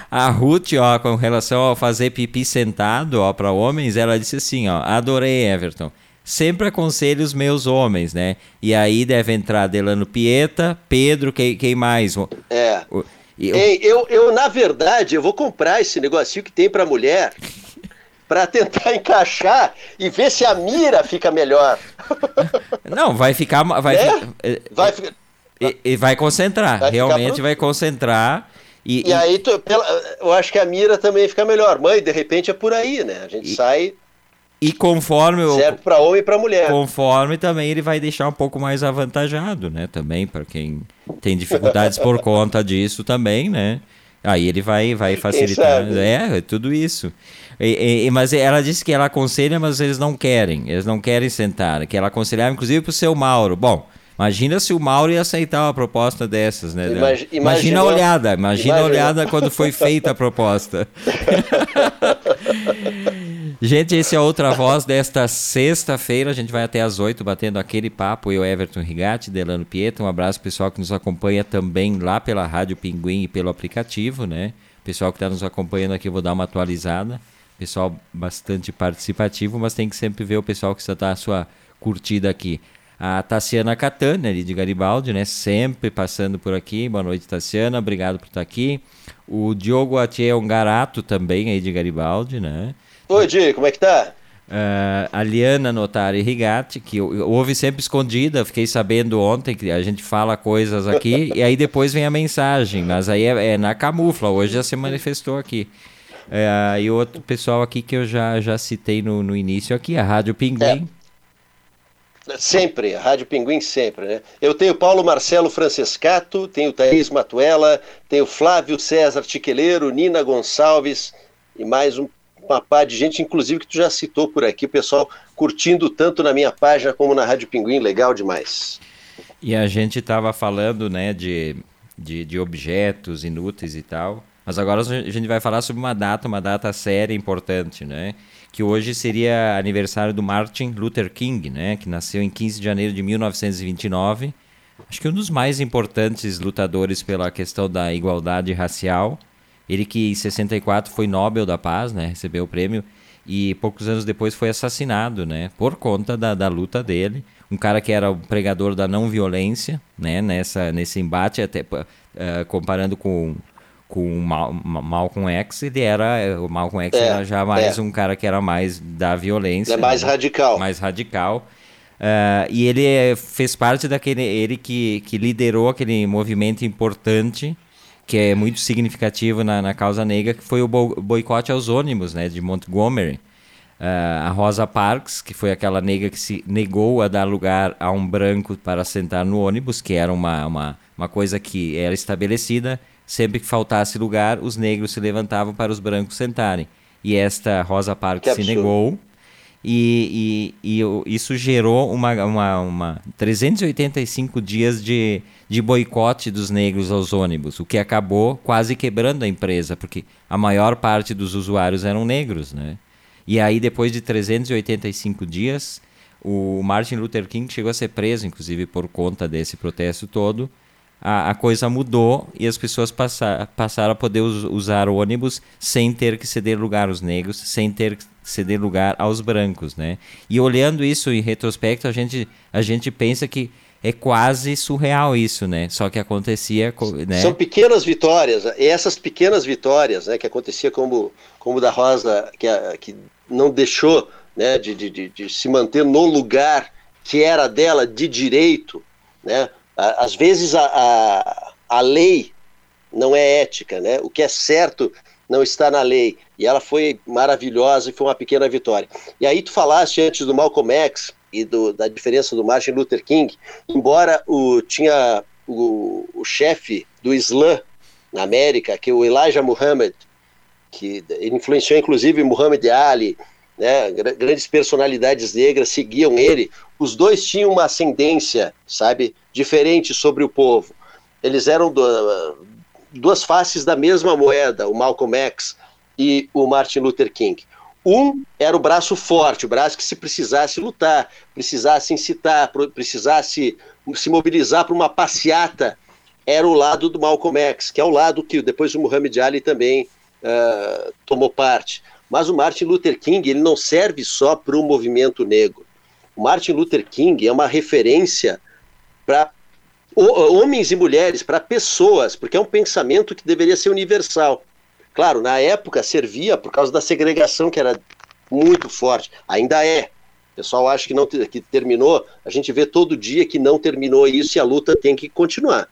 A Ruth, ó, com relação a fazer pipi sentado, ó, para homens, ela disse assim, ó, adorei Everton sempre aconselho os meus homens, né? E aí deve entrar Delano Pieta, Pedro, quem, quem mais? É. O, eu... Ei, eu, eu, na verdade, eu vou comprar esse negocinho que tem para mulher para tentar encaixar e ver se a mira fica melhor. Não, vai ficar. Vai, é? vai, e, e, vai concentrar, vai realmente vai concentrar. E, e aí, tu, pela, eu acho que a mira também fica melhor. Mãe, de repente é por aí, né? A gente e, sai e conforme serve para homem e para mulher. Conforme também ele vai deixar um pouco mais avantajado, né? Também para quem tem dificuldades por conta disso também, né? Aí ele vai vai facilitar, é, é, tudo isso. E, e, mas ela disse que ela aconselha, mas eles não querem, eles não querem sentar, que ela aconselhava inclusive para o seu Mauro. Bom, Imagina se o Mauro ia aceitar uma proposta dessas, né? Imag imagina a olhada, imagina a olhada quando foi feita a proposta. Gente, esse é outra voz desta sexta-feira. A gente vai até às oito batendo aquele papo. Eu, Everton Rigatti, Delano Pietro. Um abraço pessoal que nos acompanha também lá pela Rádio Pinguim e pelo aplicativo, né? Pessoal que está nos acompanhando aqui, eu vou dar uma atualizada. Pessoal bastante participativo, mas tem que sempre ver o pessoal que está a sua curtida aqui. A Tassiana Catana, ali de Garibaldi, né? Sempre passando por aqui. Boa noite, Tassiana. Obrigado por estar aqui. O Diogo Atier Ongarato também aí de Garibaldi, né? Oi, Di, como é que tá? Uh, a Liana Notari Rigatti, que ouve sempre escondida, fiquei sabendo ontem que a gente fala coisas aqui e aí depois vem a mensagem, mas aí é, é na camufla, hoje já se manifestou aqui. Uh, e outro pessoal aqui que eu já, já citei no, no início aqui, a Rádio Pinguim. É. Sempre, a Rádio Pinguim sempre, né? Eu tenho Paulo Marcelo Francescato, tenho Thaís Matuela, tenho Flávio César Tiqueleiro, Nina Gonçalves e mais um uma pá de gente, inclusive que tu já citou por aqui, pessoal curtindo tanto na minha página como na Rádio Pinguim, legal demais. E a gente estava falando, né, de, de, de, objetos inúteis e tal, mas agora a gente vai falar sobre uma data, uma data séria importante, né, que hoje seria aniversário do Martin Luther King, né, que nasceu em 15 de janeiro de 1929, acho que um dos mais importantes lutadores pela questão da igualdade racial, ele que em 64 foi Nobel da Paz, né? Recebeu o prêmio e poucos anos depois foi assassinado, né? Por conta da, da luta dele. Um cara que era o pregador da não violência, né? Nessa, nesse embate, até uh, comparando com com Mal, Malcolm X, ele era o Malcolm X é, era já mais é. um cara que era mais da violência, ele é mais né? radical, mais radical. Uh, e ele fez parte daquele, ele que, que liderou aquele movimento importante que é muito significativo na, na causa negra, que foi o boicote aos ônibus né, de Montgomery. Uh, a Rosa Parks, que foi aquela negra que se negou a dar lugar a um branco para sentar no ônibus, que era uma, uma, uma coisa que era estabelecida. Sempre que faltasse lugar, os negros se levantavam para os brancos sentarem. E esta Rosa Parks se negou e, e, e, isso gerou uma, uma, uma 385 dias de, de boicote dos negros aos ônibus, o que acabou quase quebrando a empresa, porque a maior parte dos usuários eram negros, né? E aí, depois de 385 dias, o Martin Luther King chegou a ser preso, inclusive, por conta desse protesto todo. A, a coisa mudou e as pessoas passar, passaram a poder us, usar ônibus sem ter que ceder lugar aos negros, sem ter ceder lugar aos brancos, né? E olhando isso em retrospecto, a gente, a gente pensa que é quase surreal isso, né? Só que acontecia, né? São pequenas vitórias, e essas pequenas vitórias, né, que acontecia como como da Rosa, que, que não deixou, né, de, de, de, de se manter no lugar que era dela de direito, né? Às vezes a, a, a lei não é ética, né? O que é certo não está na lei. E ela foi maravilhosa e foi uma pequena vitória. E aí tu falaste antes do Malcolm X e do, da diferença do Martin Luther King, embora o tinha o, o chefe do Islã na América, que é o Elijah Muhammad, que influenciou inclusive Muhammad Ali, né, grandes personalidades negras seguiam ele, os dois tinham uma ascendência, sabe, diferente sobre o povo. Eles eram do, duas faces da mesma moeda, o Malcolm X e o Martin Luther King. Um era o braço forte, o braço que se precisasse lutar, precisasse incitar, precisasse se mobilizar para uma passeata, era o lado do Malcolm X, que é o lado que depois o Muhammad Ali também uh, tomou parte. Mas o Martin Luther King ele não serve só para o movimento negro. O Martin Luther King é uma referência para homens e mulheres, para pessoas, porque é um pensamento que deveria ser universal. Claro, na época servia por causa da segregação que era muito forte, ainda é. O pessoal acha que não que terminou, a gente vê todo dia que não terminou isso e a luta tem que continuar.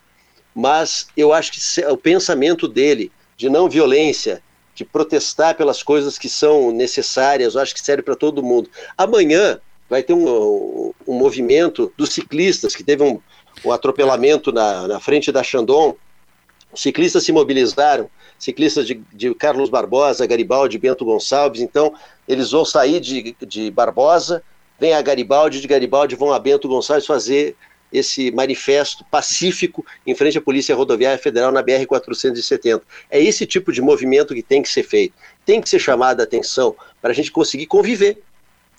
Mas eu acho que o pensamento dele de não violência, de protestar pelas coisas que são necessárias, eu acho que serve para todo mundo. Amanhã vai ter um, um movimento dos ciclistas que teve um, um atropelamento na, na frente da Chandon. Ciclistas se mobilizaram, ciclistas de, de Carlos Barbosa, Garibaldi, Bento Gonçalves. Então, eles vão sair de, de Barbosa, vem a Garibaldi, de Garibaldi vão a Bento Gonçalves fazer esse manifesto pacífico em frente à Polícia Rodoviária Federal na BR-470. É esse tipo de movimento que tem que ser feito. Tem que ser chamada a atenção para a gente conseguir conviver.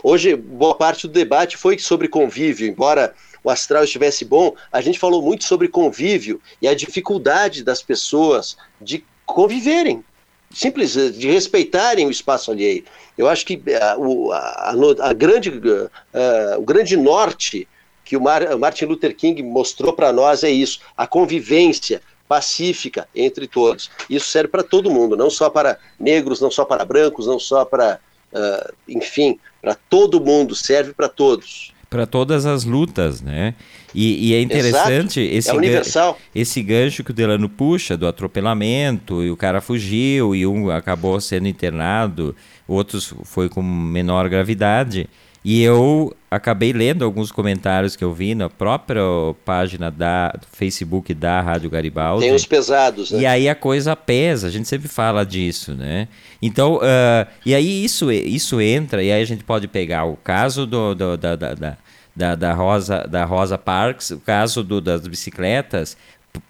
Hoje, boa parte do debate foi sobre convívio, embora o astral estivesse bom, a gente falou muito sobre convívio e a dificuldade das pessoas de conviverem, simples, de respeitarem o espaço alheio. Eu acho que uh, o, a, a, grande, uh, o grande norte que o, Mar, Martin Luther King mostrou para nós é isso: a convivência pacífica entre todos. Isso serve para todo mundo, não só para negros, não só para brancos, não só para, uh, enfim, para todo mundo, serve para todos para todas as lutas, né? E, e é interessante esse, é universal. esse gancho que o Delano puxa do atropelamento, e o cara fugiu, e um acabou sendo internado, outros foi com menor gravidade. E eu acabei lendo alguns comentários que eu vi na própria página da Facebook da Rádio Garibaldi. Tem os pesados, né? E aí a coisa pesa, a gente sempre fala disso, né? Então, uh, e aí isso, isso entra, e aí a gente pode pegar o caso do, do da, da, da, da, Rosa, da Rosa Parks, o caso do, das bicicletas,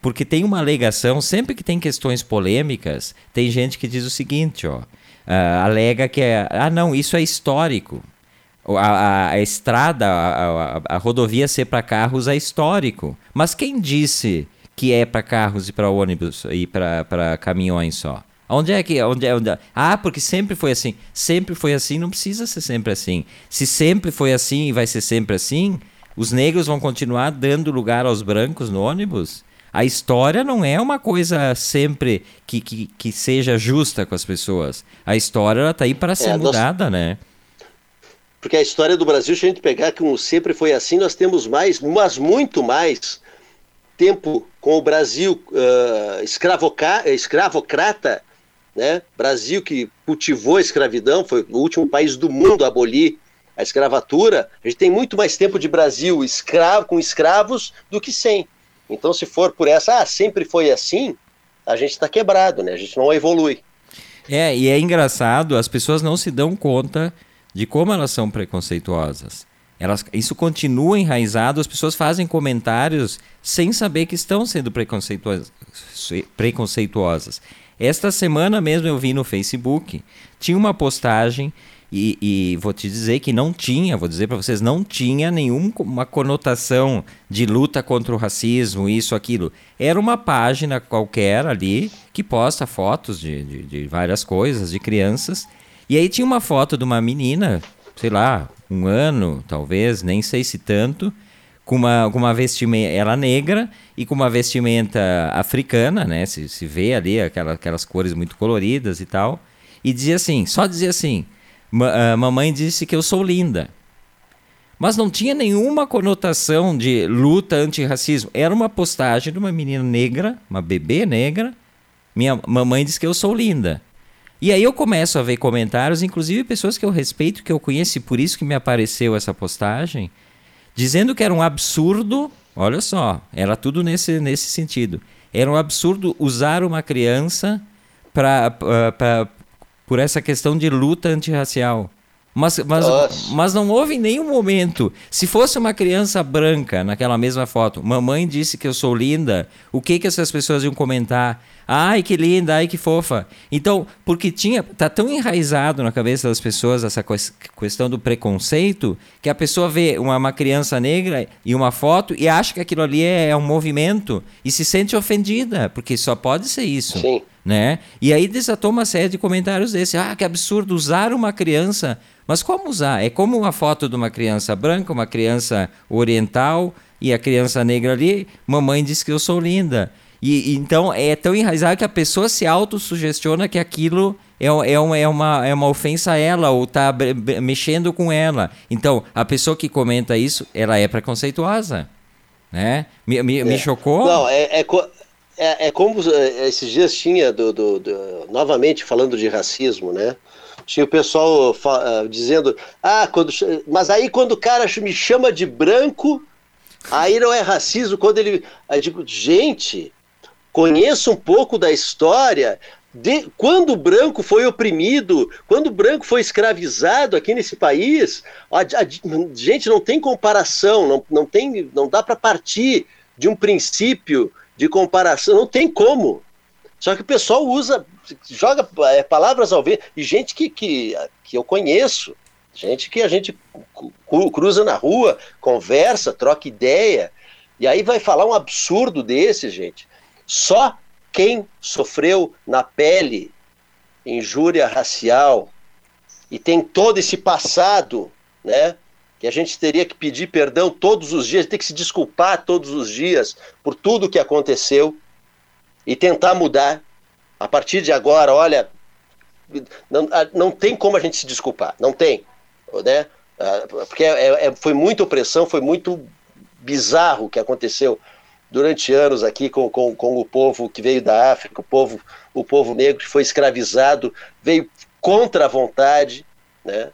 porque tem uma alegação, sempre que tem questões polêmicas, tem gente que diz o seguinte, ó, uh, alega que é, ah não, isso é histórico. A, a, a estrada, a, a, rodovia ser para carros é histórico. Mas quem disse que é para carros e para ônibus e para caminhões só? Onde é que. Onde é, onde é? Ah, porque sempre foi assim. Sempre foi assim, não precisa ser sempre assim. Se sempre foi assim e vai ser sempre assim, os negros vão continuar dando lugar aos brancos no ônibus? A história não é uma coisa sempre que, que, que seja justa com as pessoas. A história está aí para ser é, mudada, nós... né? Porque a história do Brasil, se a gente pegar como sempre foi assim, nós temos mais, mas muito mais tempo com o Brasil uh, escravocrata né? Brasil que cultivou a escravidão, foi o último país do mundo a abolir a escravatura. A gente tem muito mais tempo de Brasil escravo com escravos do que sem. Então, se for por essa, ah, sempre foi assim, a gente está quebrado, né? A gente não evolui. É, e é engraçado, as pessoas não se dão conta de como elas são preconceituosas. Elas, isso continua enraizado, as pessoas fazem comentários sem saber que estão sendo preconceituosas. preconceituosas. Esta semana mesmo eu vi no Facebook, tinha uma postagem e, e, vou te dizer que não tinha, vou dizer para vocês, não tinha nenhuma conotação de luta contra o racismo, isso, aquilo. Era uma página qualquer ali que posta fotos de, de, de várias coisas, de crianças. E aí tinha uma foto de uma menina, sei lá, um ano, talvez, nem sei se tanto, com uma, com uma vestimenta, ela negra e com uma vestimenta africana, né? Se, se vê ali aquela, aquelas cores muito coloridas e tal. E dizia assim, só dizia assim, ah, mamãe disse que eu sou linda. Mas não tinha nenhuma conotação de luta antirracismo. Era uma postagem de uma menina negra, uma bebê negra. Minha mamãe disse que eu sou linda. E aí eu começo a ver comentários, inclusive pessoas que eu respeito, que eu conheço, e por isso que me apareceu essa postagem, dizendo que era um absurdo, olha só, era tudo nesse, nesse sentido. Era um absurdo usar uma criança pra, pra, pra por essa questão de luta antirracial. Mas, mas, mas não houve em nenhum momento. Se fosse uma criança branca naquela mesma foto, mamãe disse que eu sou linda, o que, que essas pessoas iam comentar? Ai, que linda, ai, que fofa. Então, porque tinha. Tá tão enraizado na cabeça das pessoas essa questão do preconceito que a pessoa vê uma, uma criança negra e uma foto e acha que aquilo ali é, é um movimento e se sente ofendida, porque só pode ser isso. Sim. Né? E aí desatou uma série de comentários desse. Ah, que absurdo usar uma criança. Mas como usar? É como uma foto de uma criança branca, uma criança oriental e a criança negra ali. Mamãe diz que eu sou linda. E, então é tão enraizado que a pessoa se autossugestiona que aquilo é, é, uma, é, uma, é uma ofensa a ela ou está mexendo com ela. Então, a pessoa que comenta isso, ela é preconceituosa. Né? Me, me, é. me chocou? Não, é, é, é, é como é, esses dias tinha, do, do, do, novamente falando de racismo, né? Tinha o pessoal uh, dizendo, ah, quando, mas aí quando o cara me chama de branco, aí não é racismo. Quando ele. Aí digo, gente, conheça um pouco da história. de, quando o branco foi oprimido, quando o branco foi escravizado aqui nesse país, a, a, gente não tem comparação, não, não, tem, não dá para partir de um princípio de comparação, não tem como. Só que o pessoal usa, joga é, palavras ao vento, e gente que, que, que eu conheço, gente que a gente cruza na rua, conversa, troca ideia, e aí vai falar um absurdo desse, gente. Só quem sofreu na pele injúria racial e tem todo esse passado, né? Que a gente teria que pedir perdão todos os dias, ter que se desculpar todos os dias por tudo que aconteceu e tentar mudar. A partir de agora, olha, não, não tem como a gente se desculpar, não tem, né? Ah, porque é, é, foi muita opressão, foi muito bizarro o que aconteceu durante anos aqui com, com, com o povo que veio da África, o povo, o povo negro que foi escravizado, veio contra a vontade, né?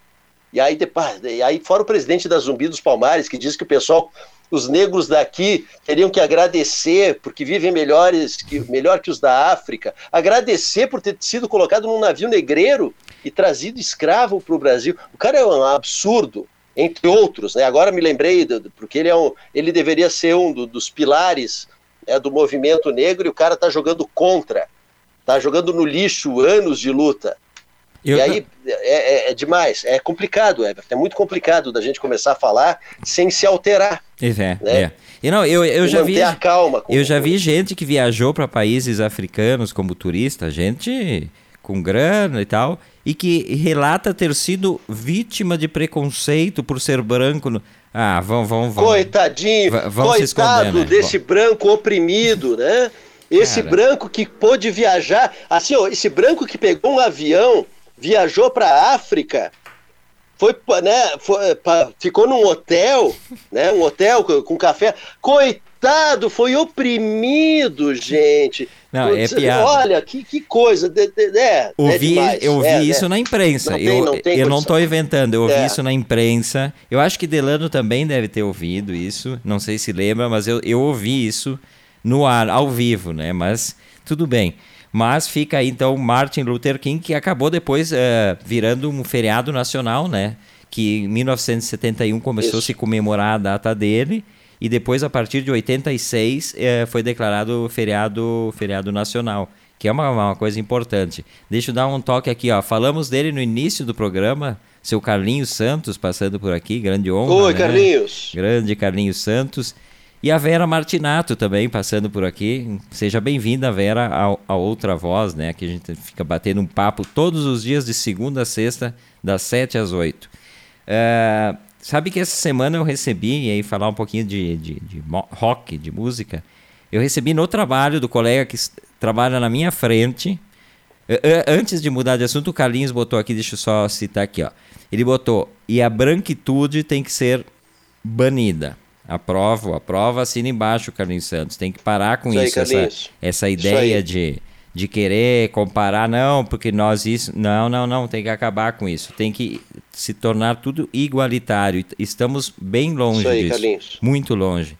E aí, depois, e aí fora o presidente da Zumbi dos Palmares, que diz que o pessoal, os negros daqui teriam que agradecer porque vivem melhores que, melhor que os da África, agradecer por ter sido colocado num navio negreiro e trazido escravo para o Brasil. O cara é um absurdo, entre outros. Né? Agora me lembrei, do, porque ele, é um, ele deveria ser um do, dos pilares né, do movimento negro e o cara está jogando contra, está jogando no lixo anos de luta. Eu... E aí é, é, é, demais, é complicado, é, é muito complicado da gente começar a falar sem se alterar. É, né? é. E não, eu, eu já vi, a calma. eu já vi gente que viajou para países africanos como turista, gente com grana e tal, e que relata ter sido vítima de preconceito por ser branco. No... Ah, vão, vão, vão. Coitadinho, vão coitado né? desse branco oprimido, né? Esse Cara. branco que pôde viajar, assim, ó, esse branco que pegou um avião, viajou para a África, foi, né, foi, pra, ficou num hotel, né, um hotel com, com café. Coitado, foi oprimido, gente. Não, é piada. Olha, que, que coisa. De, de, é, ouvi, é eu vi é, isso é. na imprensa. Não eu não, eu não estou inventando, eu ouvi é. isso na imprensa. Eu acho que Delano também deve ter ouvido isso. Não sei se lembra, mas eu, eu ouvi isso no ar, ao vivo, né? Mas tudo bem. Mas fica aí então Martin Luther King, que acabou depois uh, virando um feriado nacional, né? Que em 1971 começou isso. a se comemorar a data dele e depois a partir de 86 eh, foi declarado feriado feriado nacional que é uma, uma coisa importante deixa eu dar um toque aqui ó falamos dele no início do programa seu Carlinhos Santos passando por aqui grande honra oi né? Carlinhos grande Carlinhos Santos e a Vera Martinato também passando por aqui. Seja bem-vinda, Vera, a, a, outra voz, né? Aqui a gente fica batendo um papo todos os dias de segunda a sexta, das 7 às 8. Uh, Sabe que essa semana eu recebi, e aí falar um pouquinho de, de, de rock, de música, eu recebi no trabalho do colega que trabalha na minha frente. Antes de mudar de assunto, o Carlinhos botou aqui, deixa eu só citar aqui, ó. Ele botou, e a branquitude tem que ser banida. Aprovo, aprova, assina embaixo, Carlinhos Santos. Tem que parar com isso, isso aí, essa, essa ideia de de querer comparar, não, porque nós isso. Não, não, não, tem que acabar com isso. Tem que se tornar tudo igualitário. Estamos bem longe isso aí, disso. Carlinhos. Muito longe.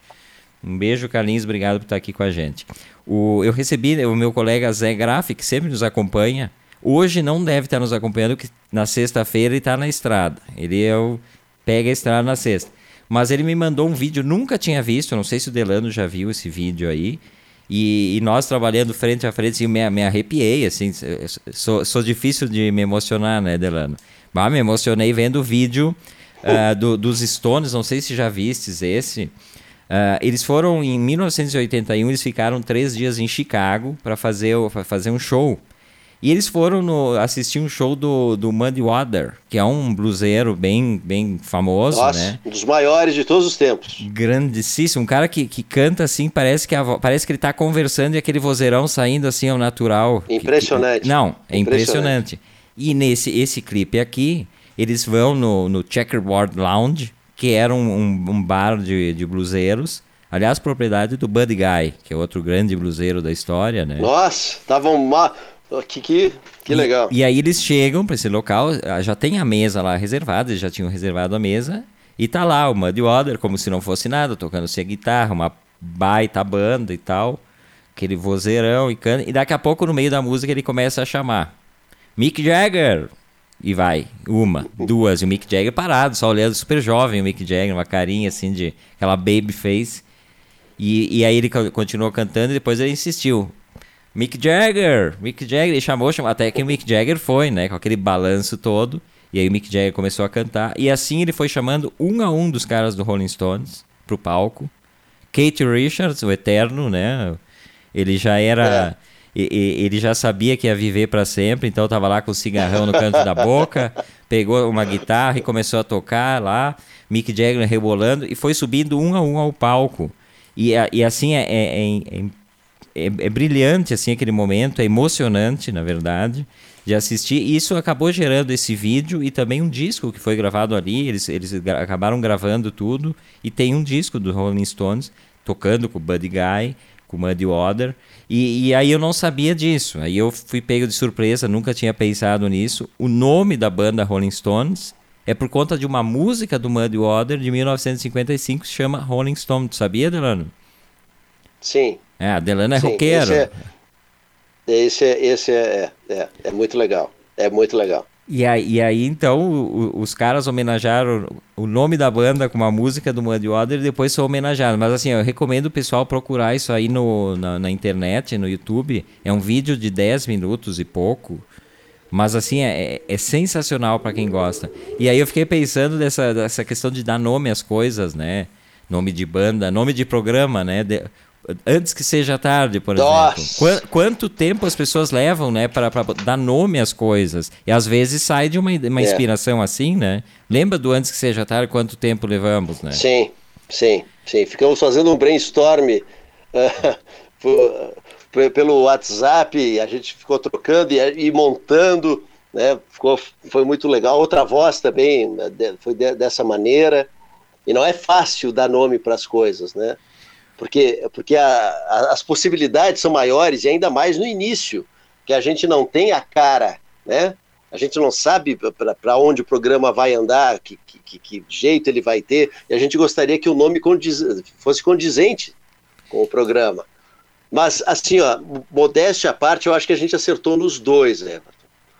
Um beijo, Carlinhos, obrigado por estar aqui com a gente. O, eu recebi o meu colega Zé Graff, que sempre nos acompanha. Hoje não deve estar nos acompanhando, que na sexta-feira ele está na estrada. Ele é o, pega a estrada na sexta. Mas ele me mandou um vídeo, nunca tinha visto, não sei se o Delano já viu esse vídeo aí e, e, nós trabalhando frente a frente, assim, me, me arrepiei, assim, sou, sou difícil de me emocionar, né, Delano? Mas me emocionei vendo o vídeo uh, do, dos Stones, não sei se já vistes esse. Uh, eles foram em 1981, eles ficaram três dias em Chicago para fazer, fazer um show. E eles foram no, assistir um show do, do Muddy Water, que é um bluseiro bem, bem famoso, Nossa, né? um dos maiores de todos os tempos. Grandíssimo, um cara que, que canta assim, parece que, a, parece que ele está conversando e aquele vozeirão saindo assim ao natural. Impressionante. Que, não, é impressionante. impressionante. E nesse esse clipe aqui, eles vão no, no Checkerboard Lounge, que era um, um, um bar de, de bluseiros, Aliás, propriedade do Buddy Guy, que é outro grande bluseiro da história, né? Nossa, estavam que, que, que legal. E, e aí eles chegam para esse local, ah, já tem a mesa lá reservada, eles já tinham reservado a mesa, e tá lá o Muddy Water, como se não fosse nada, tocando-se a guitarra, uma baita banda e tal. aquele vozeirão e canta. E daqui a pouco, no meio da música, ele começa a chamar. Mick Jagger! E vai, uma, duas, e o Mick Jagger parado, só olhando, super jovem o Mick Jagger, uma carinha assim de aquela baby face. E, e aí ele continuou cantando e depois ele insistiu. Mick Jagger, Mick Jagger, ele chamou, chamou, até que o Mick Jagger foi, né, com aquele balanço todo. E aí o Mick Jagger começou a cantar. E assim ele foi chamando um a um dos caras do Rolling Stones pro palco. Kate Richards, o eterno, né? Ele já era. É ele já sabia que ia viver para sempre, então estava lá com o cigarrão no canto da boca, pegou uma guitarra e começou a tocar lá, Mick Jagger rebolando e foi subindo um a um ao palco. E, e assim é, é, é, é, brilhante assim aquele momento, é emocionante na verdade de assistir. E isso acabou gerando esse vídeo e também um disco que foi gravado ali. Eles, eles acabaram gravando tudo e tem um disco do Rolling Stones tocando com o Buddy Guy com o Muddy Water. E, e, aí eu não sabia disso. Aí eu fui pego de surpresa, nunca tinha pensado nisso. O nome da banda Rolling Stones é por conta de uma música do Muddy Water de 1955 que se chama Rolling Stone. Tu sabia, Delano? Sim. É, a Delano é Sim, roqueiro. Esse, é, esse, é, esse é, é, é muito legal. É muito legal. E aí, e aí então, o, os caras homenagearam o nome da banda com uma música do Muddy Water e depois são homenageados. Mas assim, eu recomendo o pessoal procurar isso aí no, na, na, internet, no YouTube. É um vídeo de 10 minutos e pouco. Mas assim, é, é, é sensacional para quem gosta. E aí eu fiquei pensando dessa, dessa questão de dar nome às coisas, né? Nome de banda, nome de programa, né? De, antes que seja tarde, por Nossa. exemplo. Qu quanto tempo as pessoas levam, né, para dar nome às coisas? E às vezes sai de uma, uma é. inspiração assim, né? Lembra do antes que seja tarde, quanto tempo levamos, né? Sim, sim, sim. Ficamos fazendo um brainstorm uh, pelo WhatsApp, a gente ficou trocando e, e montando, né? Ficou, foi muito legal. Outra voz também né, foi de, dessa maneira. E não é fácil dar nome para as coisas, né? Porque, porque a, a, as possibilidades são maiores e ainda mais no início, que a gente não tem a cara, né? A gente não sabe para onde o programa vai andar, que, que, que, jeito ele vai ter, e a gente gostaria que o nome condiz, fosse condizente com o programa. Mas, assim, ó, modéstia à parte, eu acho que a gente acertou nos dois, Everton.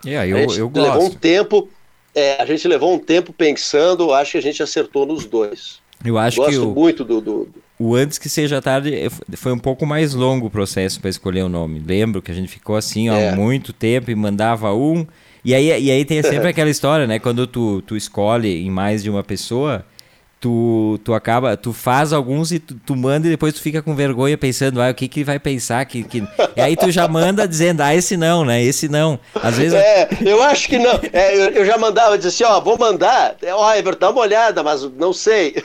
É, eu, eu gosto. Levou um tempo, é, a gente levou um tempo pensando, acho que a gente acertou nos dois. Eu acho Gosto que o, muito do, do, o antes que seja tarde foi um pouco mais longo o processo para escolher o nome. Lembro que a gente ficou assim é. há muito tempo e mandava um. E aí, e aí tem sempre aquela história, né? Quando tu, tu escolhe em mais de uma pessoa, tu, tu acaba, tu faz alguns e tu, tu, manda e depois tu fica com vergonha pensando, ah, o que que vai pensar que, que... E aí tu já manda dizendo, ah, esse não, né? Esse não. Às vezes É, eu acho que não. É, eu, eu, já mandava, eu disse assim, ó, vou mandar. Ó, oh, Everton, dá uma olhada, mas não sei.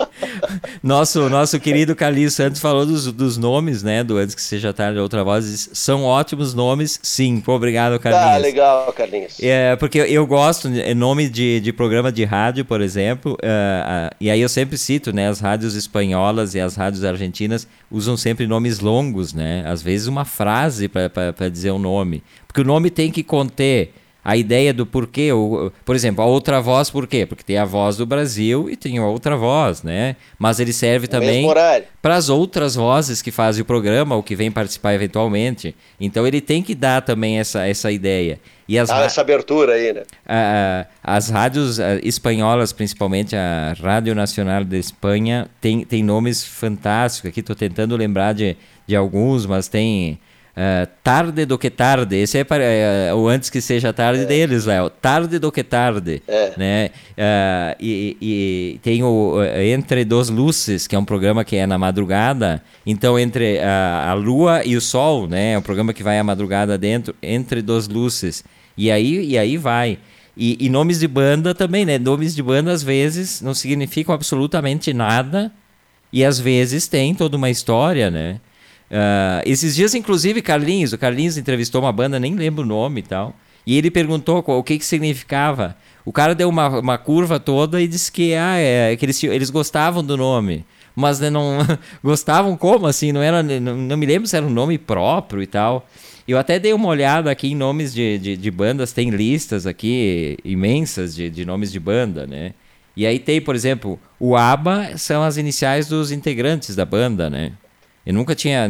nosso nosso querido Carlinhos Santos falou dos, dos nomes, né, do Antes que seja tarde outra voz, são ótimos nomes, sim. Obrigado, Carlinhos. Ah, legal, Carlinhos. É, porque eu, eu gosto, nome de, de programa de rádio, por exemplo, uh, e aí eu sempre cito, né, as rádios espanholas e as rádios argentinas usam sempre nomes longos, né? Às vezes uma frase para dizer o um nome, porque o nome tem que conter a ideia do porquê, ou, por exemplo, a outra voz por quê? Porque tem a voz do Brasil e tem a outra voz, né? Mas ele serve também para as outras vozes que fazem o programa ou que vêm participar eventualmente. Então ele tem que dar também essa, essa ideia. E as essa abertura aí, né? as rádios espanholas, principalmente a Rádio Nacional de Espanha, tem, tem nomes fantásticos. Aqui estou tentando lembrar de, de alguns, mas tem Uh, tarde do que tarde, esse é para, uh, o antes que seja tarde é. deles, Léo. Tarde do que tarde. É. Né? Uh, e, e, tem o Entre Dos Luzes, que é um programa que é na madrugada. Então, entre a, a lua e o sol, né? É um programa que vai à madrugada dentro, Entre Dos Luzes. E aí, e aí vai. E, e nomes de banda também, né? Nomes de banda às vezes não significam absolutamente nada. E às vezes tem toda uma história, né? Uh, esses dias, inclusive, Carlinhos, o Carlinhos entrevistou uma banda, nem lembro o nome e tal. E ele perguntou qual, o que, que significava. O cara deu uma, uma curva toda e disse que, ah, é, que eles, eles gostavam do nome. Mas né, não gostavam como assim? Não, era, não, não, me lembro se era um nome próprio e tal. Eu até dei uma olhada aqui em nomes de, de, de bandas, tem listas aqui imensas de, de nomes de banda, né? E aí tem, por exemplo, o ABBA são as iniciais dos integrantes da banda, né? Eu nunca tinha,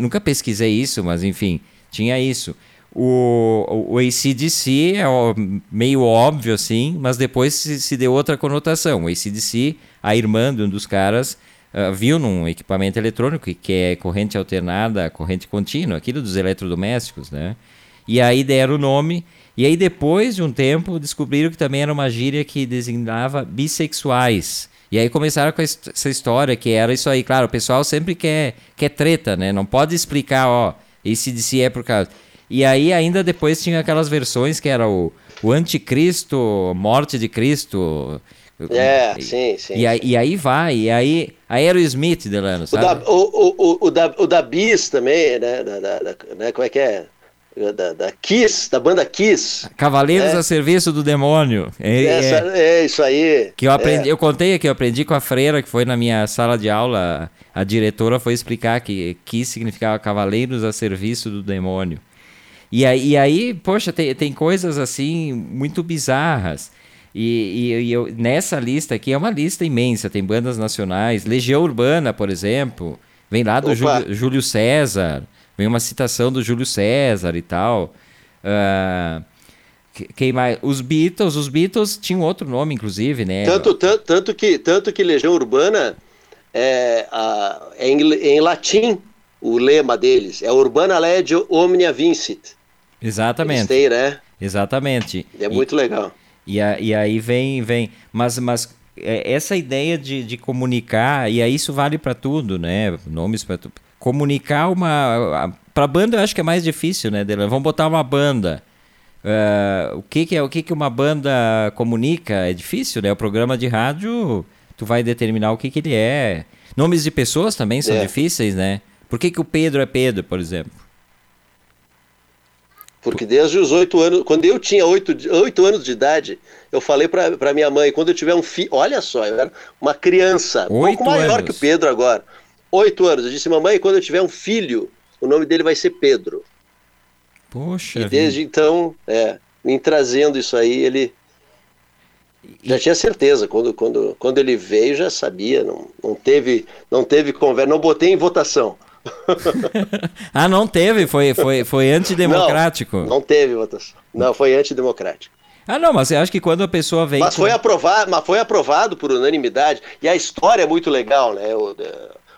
nunca pesquisei isso, mas enfim, tinha isso. O, o ACDC é meio óbvio assim, mas depois se, se deu outra conotação. O ACDC, a irmã de um dos caras, uh, viu num equipamento eletrônico que é corrente alternada, corrente contínua, aquilo dos eletrodomésticos, né? E aí deram o nome. E aí depois de um tempo descobriram que também era uma gíria que designava bissexuais. E aí começaram com essa história que era isso aí. Claro, o pessoal sempre quer, quer treta, né? Não pode explicar, ó, esse DC é por causa... E aí ainda depois tinha aquelas versões que era o, o Anticristo, Morte de Cristo. É, sim, sim. E aí, e aí vai, e aí Aerosmith, Delano, sabe? O da, o, o, o, da, o da Bis também, né? Da, da, da, né? Como é que é? Da, da, Kiss, da banda Kiss. Cavaleiros é. a serviço do demônio. É, Essa, é, é isso aí. Que eu aprendi, é. eu contei aqui, eu aprendi com a freira que foi na minha sala de aula. A diretora foi explicar que Kiss significava Cavaleiros a serviço do demônio. E aí, e aí poxa, tem, tem coisas assim muito bizarras. E, e, e eu, nessa lista aqui é uma lista imensa. Tem bandas nacionais, Legião Urbana, por exemplo, vem lá do Júlio, Júlio, César, vem uma citação do Júlio César e tal. Uh, quem mais? Os Beatles, os Beatles tinham outro nome, inclusive, né? Tanto, tanto, tanto, que, tanto que Legião Urbana é, a, é em, em latim o lema deles, é Urbana Legio Omnia Vincit. Exatamente. Têm, né? Exatamente. É muito e, legal. E, a, e aí vem, vem. Mas, mas é, essa ideia de, de comunicar, e aí isso vale para tudo, né? Nomes para tudo. Comunicar uma. Para banda eu acho que é mais difícil, né? Vamos botar uma banda. Uh, o que, que é o que, que uma banda comunica? É difícil, né? O programa de rádio, tu vai determinar o que, que ele é. Nomes de pessoas também são é. difíceis, né? Por que, que o Pedro é Pedro, por exemplo? Porque desde os oito anos, quando eu tinha oito, oito anos de idade, eu falei para minha mãe, quando eu tiver um filho, olha só, eu era uma criança, um pouco maior que o Pedro agora, oito anos. Eu disse, mamãe, quando eu tiver um filho, o nome dele vai ser Pedro. Poxa. E desde vida. então, é, em trazendo isso aí, ele já tinha certeza. Quando, quando, quando ele veio, já sabia. Não, não teve, não teve conversa, não botei em votação. ah, não teve? Foi, foi, foi antidemocrático? Não, não teve votação. Não, foi antidemocrático. Ah, não, mas eu acho que quando a pessoa vem. Mas, com... foi, aprovado, mas foi aprovado por unanimidade. E a história é muito legal, né? O,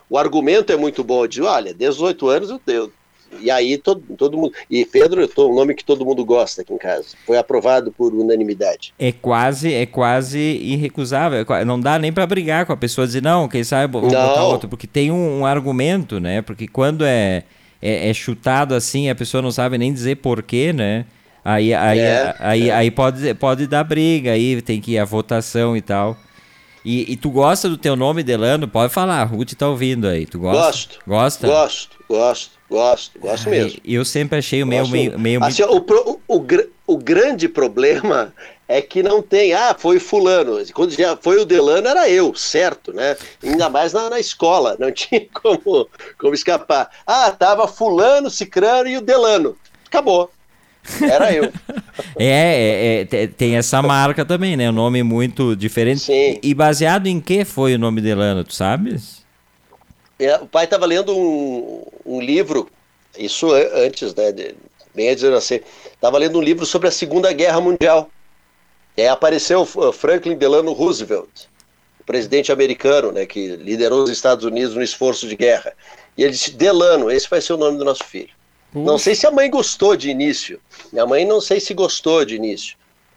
o argumento é muito bom. De olha, 18 anos eu, eu e aí todo, todo mundo. E Pedro é um nome que todo mundo gosta aqui em casa. Foi aprovado por unanimidade. É quase, é quase irrecusável. É não dá nem para brigar com a pessoa dizer, não, quem sabe vou botar outro, porque tem um, um, argumento, né? Porque quando é, é, é, chutado assim, a pessoa não sabe nem dizer porquê, né? Aí, aí, é, aí, é. aí pode, pode dar briga, aí tem que ir a votação e tal. E, e, tu gosta do teu nome, Delano? Pode falar, Ruth tá ouvindo aí. Tu gosta? Gosto. Gosta? Gosto, gosto. Gosto, gosto mesmo. Eu sempre achei o meio, meio, meio... Assim, o, o, o, o, grande problema é que não tem, ah, foi fulano. Quando já foi o Delano, era eu, certo, né? Ainda mais na, na escola, não tinha como, como escapar. Ah, tava fulano, cicrano e o Delano. Acabou. Era eu. é, é, é, tem essa marca também, né? Um nome muito diferente. Sim. E baseado em que foi o nome Delano, tu sabes? É, o pai estava lendo um, um, livro, isso antes, né, de, bem antes de nascer, estava lendo um livro sobre a Segunda Guerra Mundial. E aí apareceu Franklin Delano Roosevelt, o presidente americano, né, que liderou os Estados Unidos no esforço de guerra. E ele disse: Delano, esse vai ser o nome do nosso filho. Não sei se a mãe gostou de início. Minha mãe não sei se gostou de início,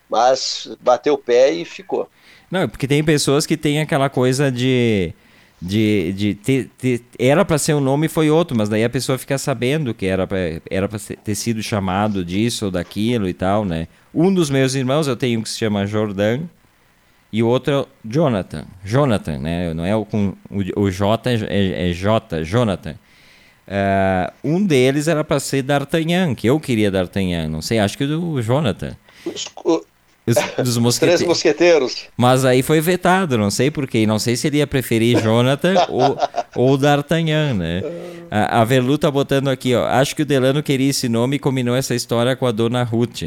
mas bateu o pé e ficou. Não, porque tem pessoas que têm aquela coisa de de, de ter, ter era para ser um nome e foi outro, mas daí a pessoa fica sabendo que era para era para ter sido chamado disso ou daquilo e tal, né? Um dos meus irmãos eu tenho um que se chama Jordan e o outro é Jonathan, Jonathan, né? Não é o com o, o J é, é, é J, Jonathan. Uh, um deles era para ser D'Artagnan, que eu queria D'Artagnan, não sei, acho que o Jonathan. Os, dos mosquete... Três mosqueteiros. Mas aí foi vetado, não sei porquê. Não sei se ele ia preferir Jonathan ou, ou D'Artagnan, né? A, a Verlu tá botando aqui, ó. Acho que o Delano queria esse nome e combinou essa história com a dona Ruth.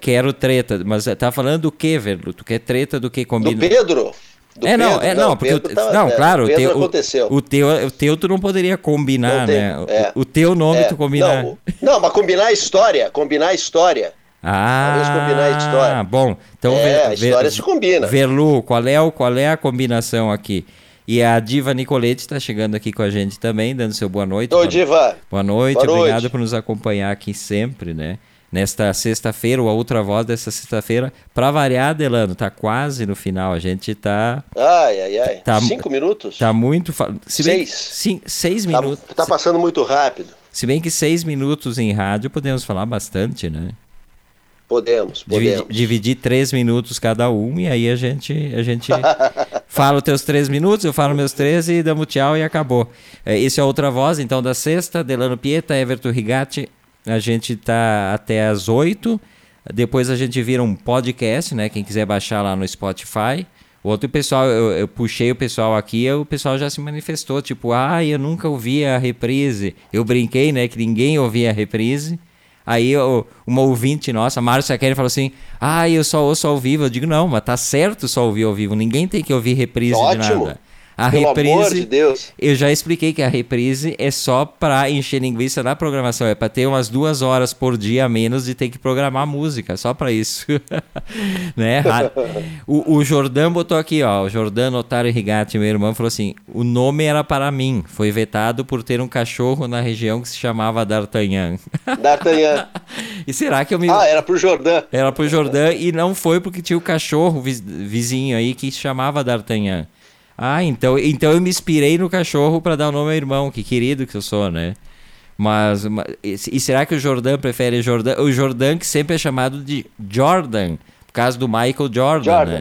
Quero treta. Mas tá falando do que, Verlu? Tu quer treta do que combina? Do Pedro. Do é, não, Pedro, é, não, porque Pedro o, tá- não, é, claro, o teu, aconteceu. o, o teu, o teu tu não poderia combinar, Não tem, né? O- é. O, teu nome É, tu combinar. Não, não, mas combinar a história, combinar a história. Ah, Talvez combinar a história. bom. Então, É, Ver- a história se combina. Verlu, qual é, o, qual é a combinação aqui? E a Diva Nicolete está chegando aqui com a gente também, dando seu boa noite. Boa- Diva, Boa noite, Boa noite. obrigado por nos acompanhar aqui sempre, né? Nesta sexta-feira, ou a outra voz dessa sexta-feira. Para variar, Delano, tá quase no final. A gente tá, ai, ai, ai. Tá- Cinco minutos? tá muito. Se Seis. sim, seis Tá- minutos. tá passando muito rápido. Se bem que seis minutos em rádio podemos falar bastante, né? Podemos, podemos. dividir três minutos cada um e aí a gente, a gente fala os teus três minutos, eu falo meus três e damos tchau e acabou. É, Esse é outra voz, então, da sexta, Delano Pieta, Everton Rigatti, a gente tá até às oito, depois a gente vira um podcast, né, quem quiser baixar lá no Spotify. O outro pessoal, eu, eu puxei o pessoal aqui, o pessoal já se manifestou, tipo, ah, eu nunca ouvi a reprise. Eu brinquei, né, que ninguém ouvia a reprise. Aí eu- uma ouvinte nossa, Márcia Kelly, falou assim: Ah, eu só ouço ao vivo. Eu digo, não, mas tá certo só ouvir ao vivo. Ninguém tem que ouvir reprise de Ótimo. nada. A Pelo reprise. amor de Deus. Eu já expliquei que a reprise é só pra encher linguiça na programação. É pra ter umas duas horas por dia a menos de ter que programar música. Só pra isso. né? O, o Jordão botou aqui, ó. O Jordano Otário Rigatti, meu irmão, falou assim: o nome era para mim. Foi vetado por ter um cachorro na região que se chamava D'Artagnan. D'Artagnan. e será que eu me. Ah, era pro Jordão. Era pro Jordão e não foi porque tinha o cachorro vi- vizinho aí que se chamava D'Artagnan. Ah, então, então eu me inspirei no cachorro para dar o nome ao irmão, que querido que eu sou, né? Mas, ma- e, será que o Jordan prefere Jordan? O Jordan que sempre é chamado de Jordan, por causa do Michael Jordan, Jordan.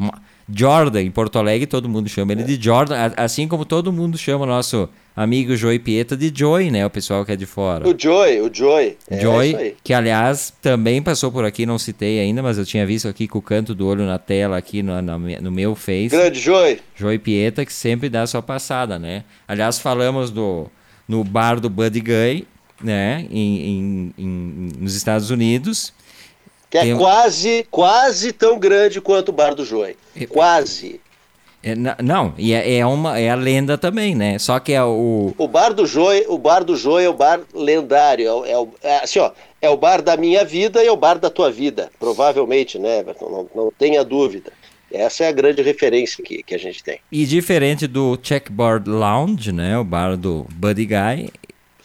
né? Jordan, em Porto Alegre todo mundo chama ele de Jordan, assim como todo mundo chama o nosso amigo Joey Pieta de Joey, né? O pessoal que é de fora. O Joy, o Joy. É Joy, aí. que aliás também passou por aqui, não citei ainda, mas eu tinha visto aqui com o canto do olho na tela, aqui no, mi- no meu Face. Grande Joy. Joy Pieta, que sempre dá sua passada, né? Aliás, falamos do, no bar do Buddy Guy, né? Em, em- em- nos Estados Unidos. Que é Tem quase, quase tão grande quanto o Bar do Joy. Quase. É, não, e é, é uma, é a lenda também, né? Só que é o. O Bar do Joy, o Bar do Joy é o bar lendário. É, o- é, o- é assim, ó, é o bar da minha vida e é o bar da tua vida. Provavelmente, né, Everton? Não, não tenha dúvida. Essa é a grande referência que, que a gente tem. E diferente do Checkboard Lounge, né? O bar do Buddy Guy,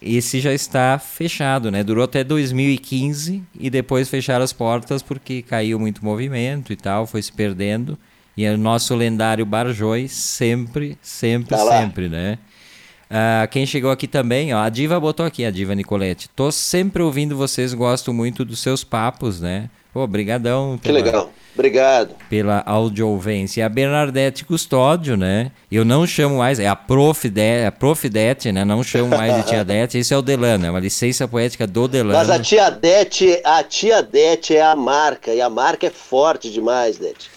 esse já está fechado, né? Durou até 2015 e depois fecharam as portas porque caiu muito movimento e tal, foi se perdendo. E o nosso lendário Bar Joy sempre, sempre, Tá sempre, né? Ah, quem chegou aqui também, ó, a Diva botou aqui, a Diva Nicolete. Tô sempre ouvindo vocês, gosto muito dos seus papos, né? Pô, brigadão. Que pela- legal. Obrigado. pela audiovência. A Bernadette Custódio, né? Eu não chamo mais, é a Prof. De, a Prof. Dete, né? Não chamo mais de Tia Dete. Isso é o Delano, é uma licença poética do Delano. Mas a tia Dete, a tia Dete é a marca, e a marca é forte demais, Dete.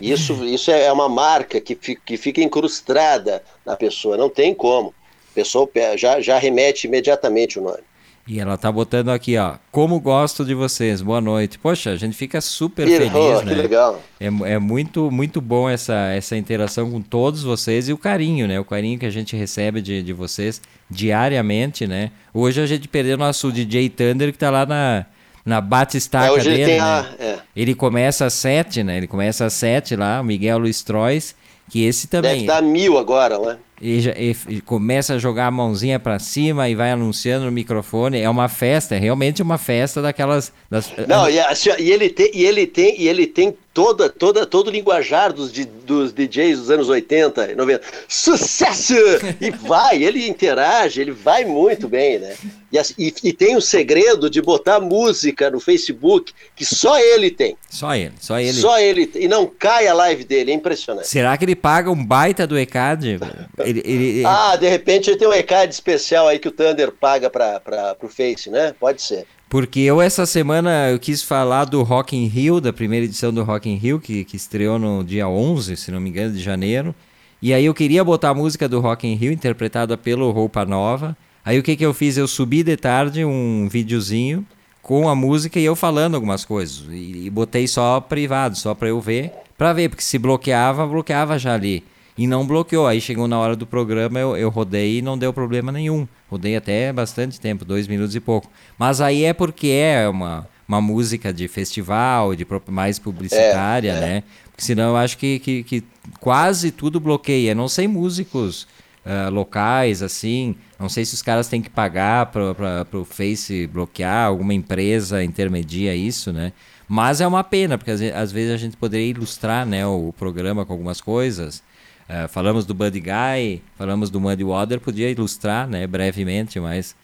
Isso, isso é uma marca que, que fica incrustada na pessoa, não tem como. A pessoa pe- já, já remete imediatamente o nome. E ela tá botando aqui, ó. Como gosto de vocês, boa noite. Poxa, a gente fica super Ih, feliz, oh, né? Que legal. É, é muito, muito bom essa, essa interação com todos vocês e o carinho, né? O carinho que a gente recebe de, de vocês diariamente, né? Hoje a gente perdeu nosso DJ Thunder que tá lá na, na bate-estaca É, hoje dele, ele tem né? a. é, Ele começa às sete, né? Ele começa às sete lá, o Miguel Luiz Trois, que esse deve também. dar mil agora, né? Ele, já- ele- ele começa a jogar a mãozinha pra cima e vai anunciando no microfone. É uma festa, é realmente uma festa daquelas. Das, Não, e, assim, e ele tem, e ele tem, e ele tem toda, toda, todo o linguajar dos, dos DJs dos anos 80 e 90. Sucesso! E vai, ele interage, ele vai muito bem, né? E, e- e tem o segredo de botar música no Facebook que só ele tem. Só ele, só ele. Só ele. E não cai a live dele, é impressionante. Será que ele paga um baita do ECAD? Ele, ele- Ah, de repente ele tem um ECAD especial aí que o Thunder paga para o Face, né? Pode ser. Porque eu essa semana eu quis falar do Rock in Rio, da primeira edição do Rock in Rio, que, que estreou no dia 11, se não me engano, de janeiro. E aí eu queria botar a música do Rock in Rio, interpretada pelo Roupa Nova. Aí o que que eu fiz? Eu subi de tarde um videozinho com a música e eu falando algumas coisas. E, e botei só privado, só para eu ver, para ver, porque se bloqueava, bloqueava já ali. E não bloqueou. Aí chegou na hora do programa, eu, eu rodei e não deu problema nenhum. Rodei até bastante tempo, dois minutos e pouco. Mas aí é porque é uma, uma música de festival, de mais publicitária, é, é. né? Porque senão eu acho que, que, que quase tudo bloqueia. Não sei músicos uh, locais, assim. Não sei se os caras têm que pagar para o Face bloquear, alguma empresa intermedia isso, né? Mas é uma pena, porque às vezes a gente poderia ilustrar né, o programa com algumas coisas. Uh, falamos do Buddy Guy, falamos do Muddy Water, podia ilustrar né, brevemente, mas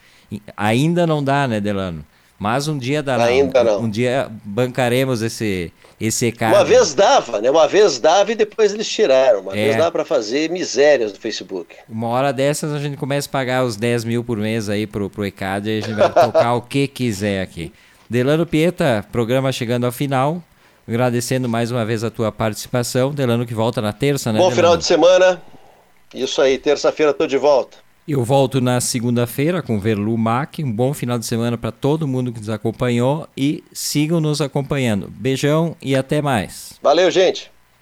ainda não dá, né, Delano? Mas um dia dará. Ainda não. Um dia bancaremos esse, esse ECAD. Uma vez dava, né? Uma vez dava e depois eles tiraram. Uma é. vez dava para fazer misérias no Facebook. Uma hora dessas a gente começa a pagar os 10 mil por mês aí pro, pro ECAD e a gente vai tocar o que quiser aqui. Delano Pieta, programa chegando ao final. Agradecendo mais uma vez a tua participação. Delano que volta na terça, né? Bom Delano? final de semana. Isso aí, terça-feira estou de volta. Eu volto na segunda-feira com Verlu Mac. Um bom final de semana para todo mundo que nos acompanhou e sigam nos acompanhando. Beijão e até mais. Valeu, gente.